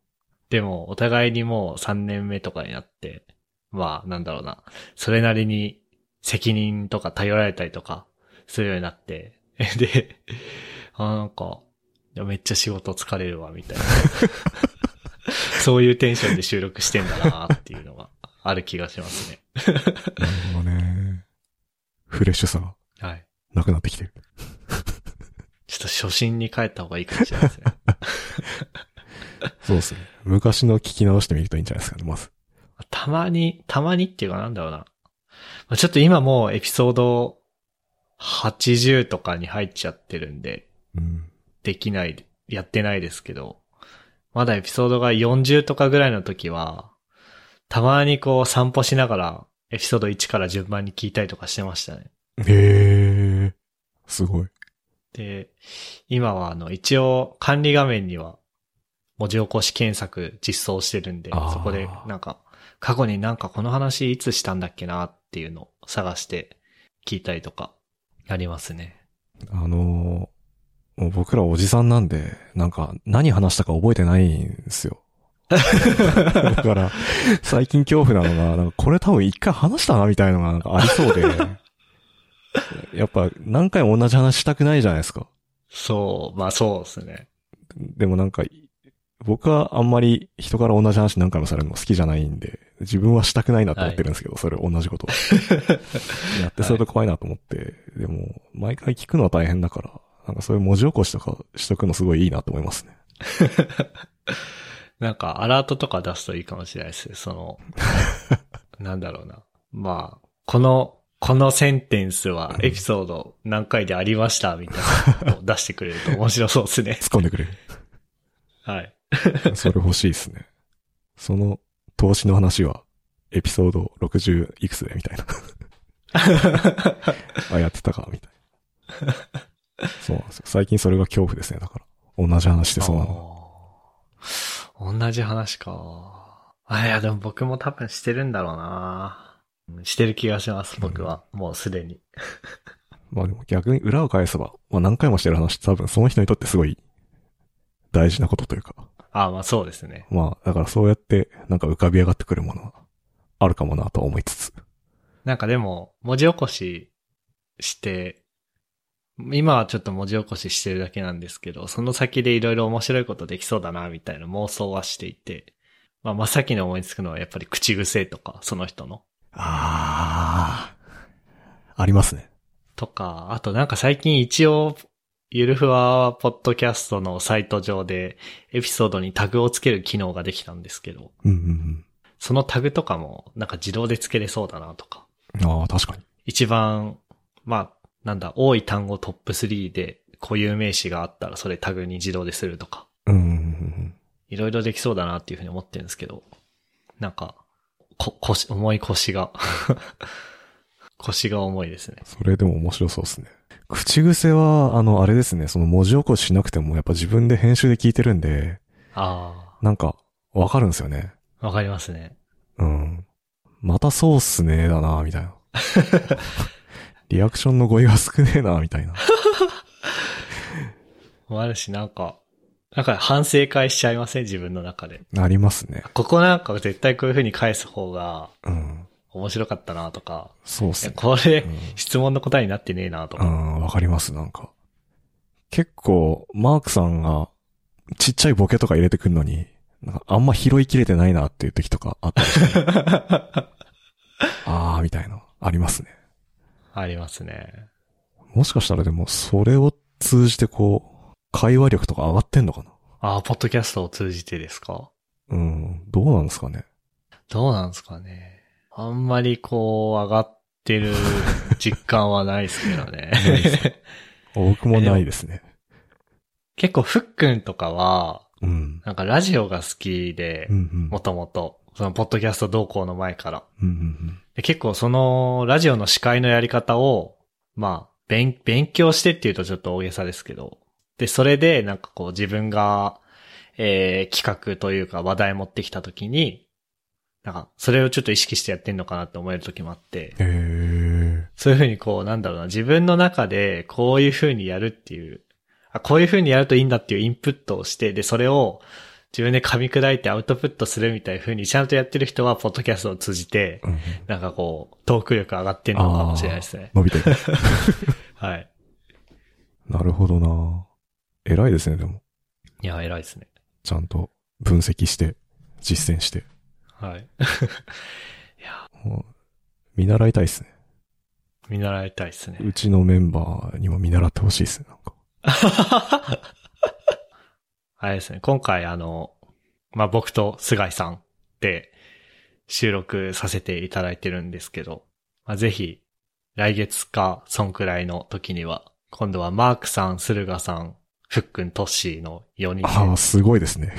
でも、お互いにもう3年目とかになって、まあ、なんだろうな。それなりに責任とか頼られたりとかするようになって、で、あなんか、いやめっちゃ仕事疲れるわ、みたいな。そういうテンションで収録してんだなっていうのがある気がしますね。なるほどね。フレッシュさがはい。なくなってきてる。ちょっと初心に帰った方がいいかもしれないですね。そうですね。昔の聞き直してみるといいんじゃないですかね、まず。たまに、たまにっていうかなんだろうな。まあちょっと今もうエピソード80とかに入っちゃってるんで、うん。できない、やってないですけど、まだエピソードが40とかぐらいの時は、たまにこう散歩しながらエピソード1から順番に聞いたりとかしてましたね。へえ。すごい。で、今はあの一応管理画面には文字起こし検索実装してるんでそこでなんか過去になんかこの話いつしたんだっけなっていうのを探して聞いたりとかありますね。あのーもう僕らおじさんなんで、なんか何話したか覚えてないんですよ。だから、最近恐怖なのが、なんかこれ多分一回話したなみたいのがなんかありそうで、やっぱ何回も同じ話したくないじゃないですか。そう、まあそうですね。でもなんか、僕はあんまり人から同じ話何回もされるの好きじゃないんで、自分はしたくないなと思ってるんですけど、それ同じこと。やってそれと怖いなと思って、でも、毎回聞くのは大変だから、なんかそういう文字起こしとかしとくのすごいいいなと思いますね。なんかアラートとか出すといいかもしれないですね。その、なんだろうな。まあ、この、このセンテンスはエピソード何回でありましたみたいなのを 出してくれると面白そうですね。突っ込んでくれる。はい。それ欲しいですね。その投資の話は、エピソード60いくつでみたいな。あ、やってたか、みたいな。そうなんですよ。最近それが恐怖ですね、だから。同じ話してそうなの。同じ話か。あ、いや、でも僕も多分してるんだろうな。うんしてる気がします、僕は。もうすでに。まあでも逆に裏を返せば、まあ何回もしてる話多分その人にとってすごい大事なことというか。あまあそうですね。まあだからそうやってなんか浮かび上がってくるものはあるかもなとは思いつつ。なんかでも、文字起こしして、今はちょっと文字起こししてるだけなんですけど、その先でいろいろ面白いことできそうだな、みたいな妄想はしていて、まあ真っ先に思いつくのはやっぱり口癖とか、その人の。ああ、ありますね。とか、あとなんか最近一応、ゆるふわポッドキャストのサイト上でエピソードにタグをつける機能ができたんですけど、うんうんそのタグとかもなんか自動でつけれそうだなとか。うん。ああ、確かに。一番、まあ、なんだ、多い単語トップ3で固有名詞があったらそれタグに自動でするとか。うんいろいろできそうだなっていうふうに思ってるんですけど、なんか、こ、腰、重い腰が、腰が重いですね。それでも面白そうですね。口癖は、あの、あれですね、その文字起こししなくてもやっぱ自分で編集で聞いてるんで、あなんか、わかるんですよね。あ、わかりますね。うん。またそうっすねーだなみたいな。リアクションの語彙が少ねえなみたいな。もあるし、なんか、なんか反省会しちゃいません？自分の中で。ありますね。ここなんか絶対こういう風に返す方がうん。面白かったなとか、そうっすね。これ、うん質問の答えになってねえなとか。うん、わかります、なんか。結構、マークさんが、ちっちゃいボケとか入れてくんのに、なんかあんま拾いきれてないなっていう時とかあったりして、あー、みたいな、ありますね。ありますね。もしかしたらでも、それを通じてこう、会話力とか上がってんのかな？ああ、ポッドキャストを通じてですか？うん、どうなんですかね？どうなんですかね？あんまりこう、上がってる実感はないですけどね。僕もないですね。結構、ふっくんとかは、うん。なんかラジオが好きでうん、うん。もともと、その、ポッドキャスト同行の前から。うんうんで結構その、ラジオの司会のやり方を、まあ、勉、勉強してっていうとちょっと大げさですけど、で、それで、なんかこう自分が、えー、企画というか話題持ってきたときに、なんか、それをちょっと意識してやってんのかなって思えるときもあって、そういうふうにこう、なんだろうな、自分の中でこういうふうにやるっていう、あ、こういうふうにやるといいんだっていうインプットをして、で、それを、自分で噛み砕いてアウトプットするみたいな風にちゃんとやってる人は、ポッドキャストを通じて、うん。なんかこう、トーク力上がってんのかもしれないですね。伸びてる。はい。なるほどな偉いですね、でも。いや、偉いですね。ちゃんと分析して、実践して。はい。もう見習いたいですね。見習いたいですね。うちのメンバーにも見習ってほしいですね、なんか。あれですね、今回あの、まあ、僕と菅井さんで収録させていただいてるんですけど、まあ、ぜひ、来月か、そんくらいの時には、今度はマークさん、駿河さん、ふっくん、トッシーの4人ああ、ですごいですね。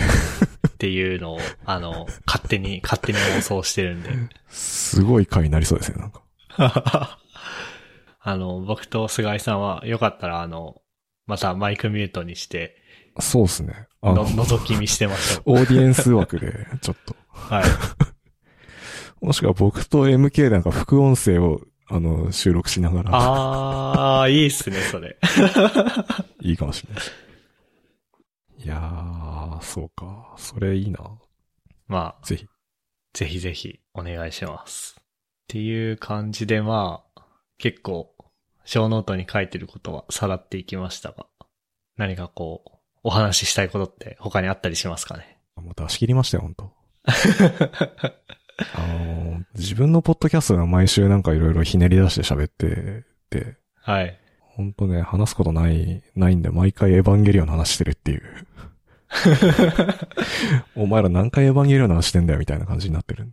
っていうのを、あの、勝手に、勝手に妄想してるんで。すごい回になりそうですね、なんか。あの、僕と菅井さんは、よかったら、あの、またマイクミュートにして、そうですね。あの、の、覗き見してましょう。オーディエンス枠で、ちょっと。はい。もしくは僕と MK なんか副音声を、あの、収録しながら、あー、いいっすね、それ。いいかもしれない。いやー、そうか。それいいな。まあ、ぜひ。ぜひぜひお願いします。っていう感じでまあ、結構、小ノートに書いてることはさらっていきましたが、何かこう、お話ししたいことって他にあったりしますかね？もう出し切りましたよ、本当 あのー自分のポッドキャストが毎週なんかいろいろひねり出して喋ってて、はい。本当ね、話すことない、ないんで、毎回エヴァンゲリオンの話してるっていう。お前ら何回エヴァンゲリオンの話してんだよ、みたいな感じになってる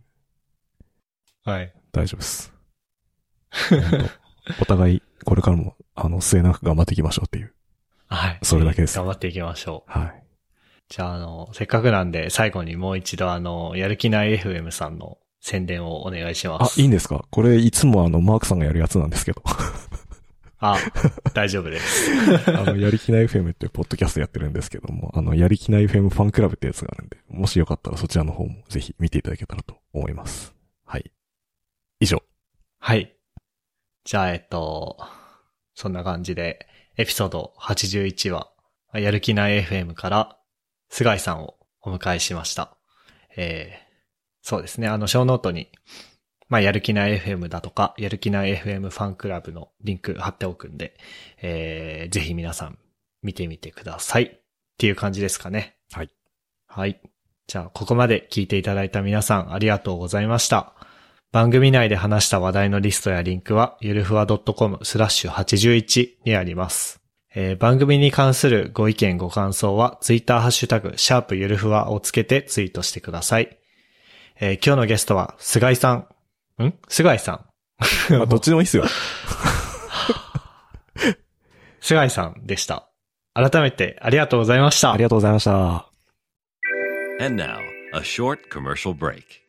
はい。大丈夫です。お互い、これからも、あの、末永く頑張っていきましょうっていう。はい。それだけです頑張っていきましょう。はい。じゃあ、あの、せっかくなんで最後にもう一度あの、やる気ない FM さんの宣伝をお願いしまあ、す。いいんですか？これ、いつもあの、マークさんがやるやつなんですけど。あ、大丈夫です。あの、やりきない FM っていうポッドキャストやってるんですけども、あの、やりきない FM ファンクラブってやつがあるんで、もしよかったらそちらの方もぜひ見ていただけたらと思います。はい。以上。はい。じゃあ、えっと、そんな感じで、エピソード81話、やる気ない FM から、須貝さんをお迎えしました。えー、そうですね、あの、ショーノートに、まあ、やる気ない FM だとか、やる気ない FM ファンクラブのリンク貼っておくんで、えー、ぜひ皆さん見てみてください。っていう感じですかね。はい。はい。じゃあ、ここまで聞いていただいた皆さんありがとうございました。番組内で話した話題のリストやリンクは、ゆるふわ .com スラッシュ81にあります。えー番組に関するご意見ご感想は、ツイッターハッシュタグ、シャープゆるふわをつけてツイートしてください。えー今日のゲストは、菅井さん。ん？菅井さん。まあ、どっちでもいいっすよ。菅井さんでした。改めてありがとうございましたあり。がとうございました。And now, a short commercial break.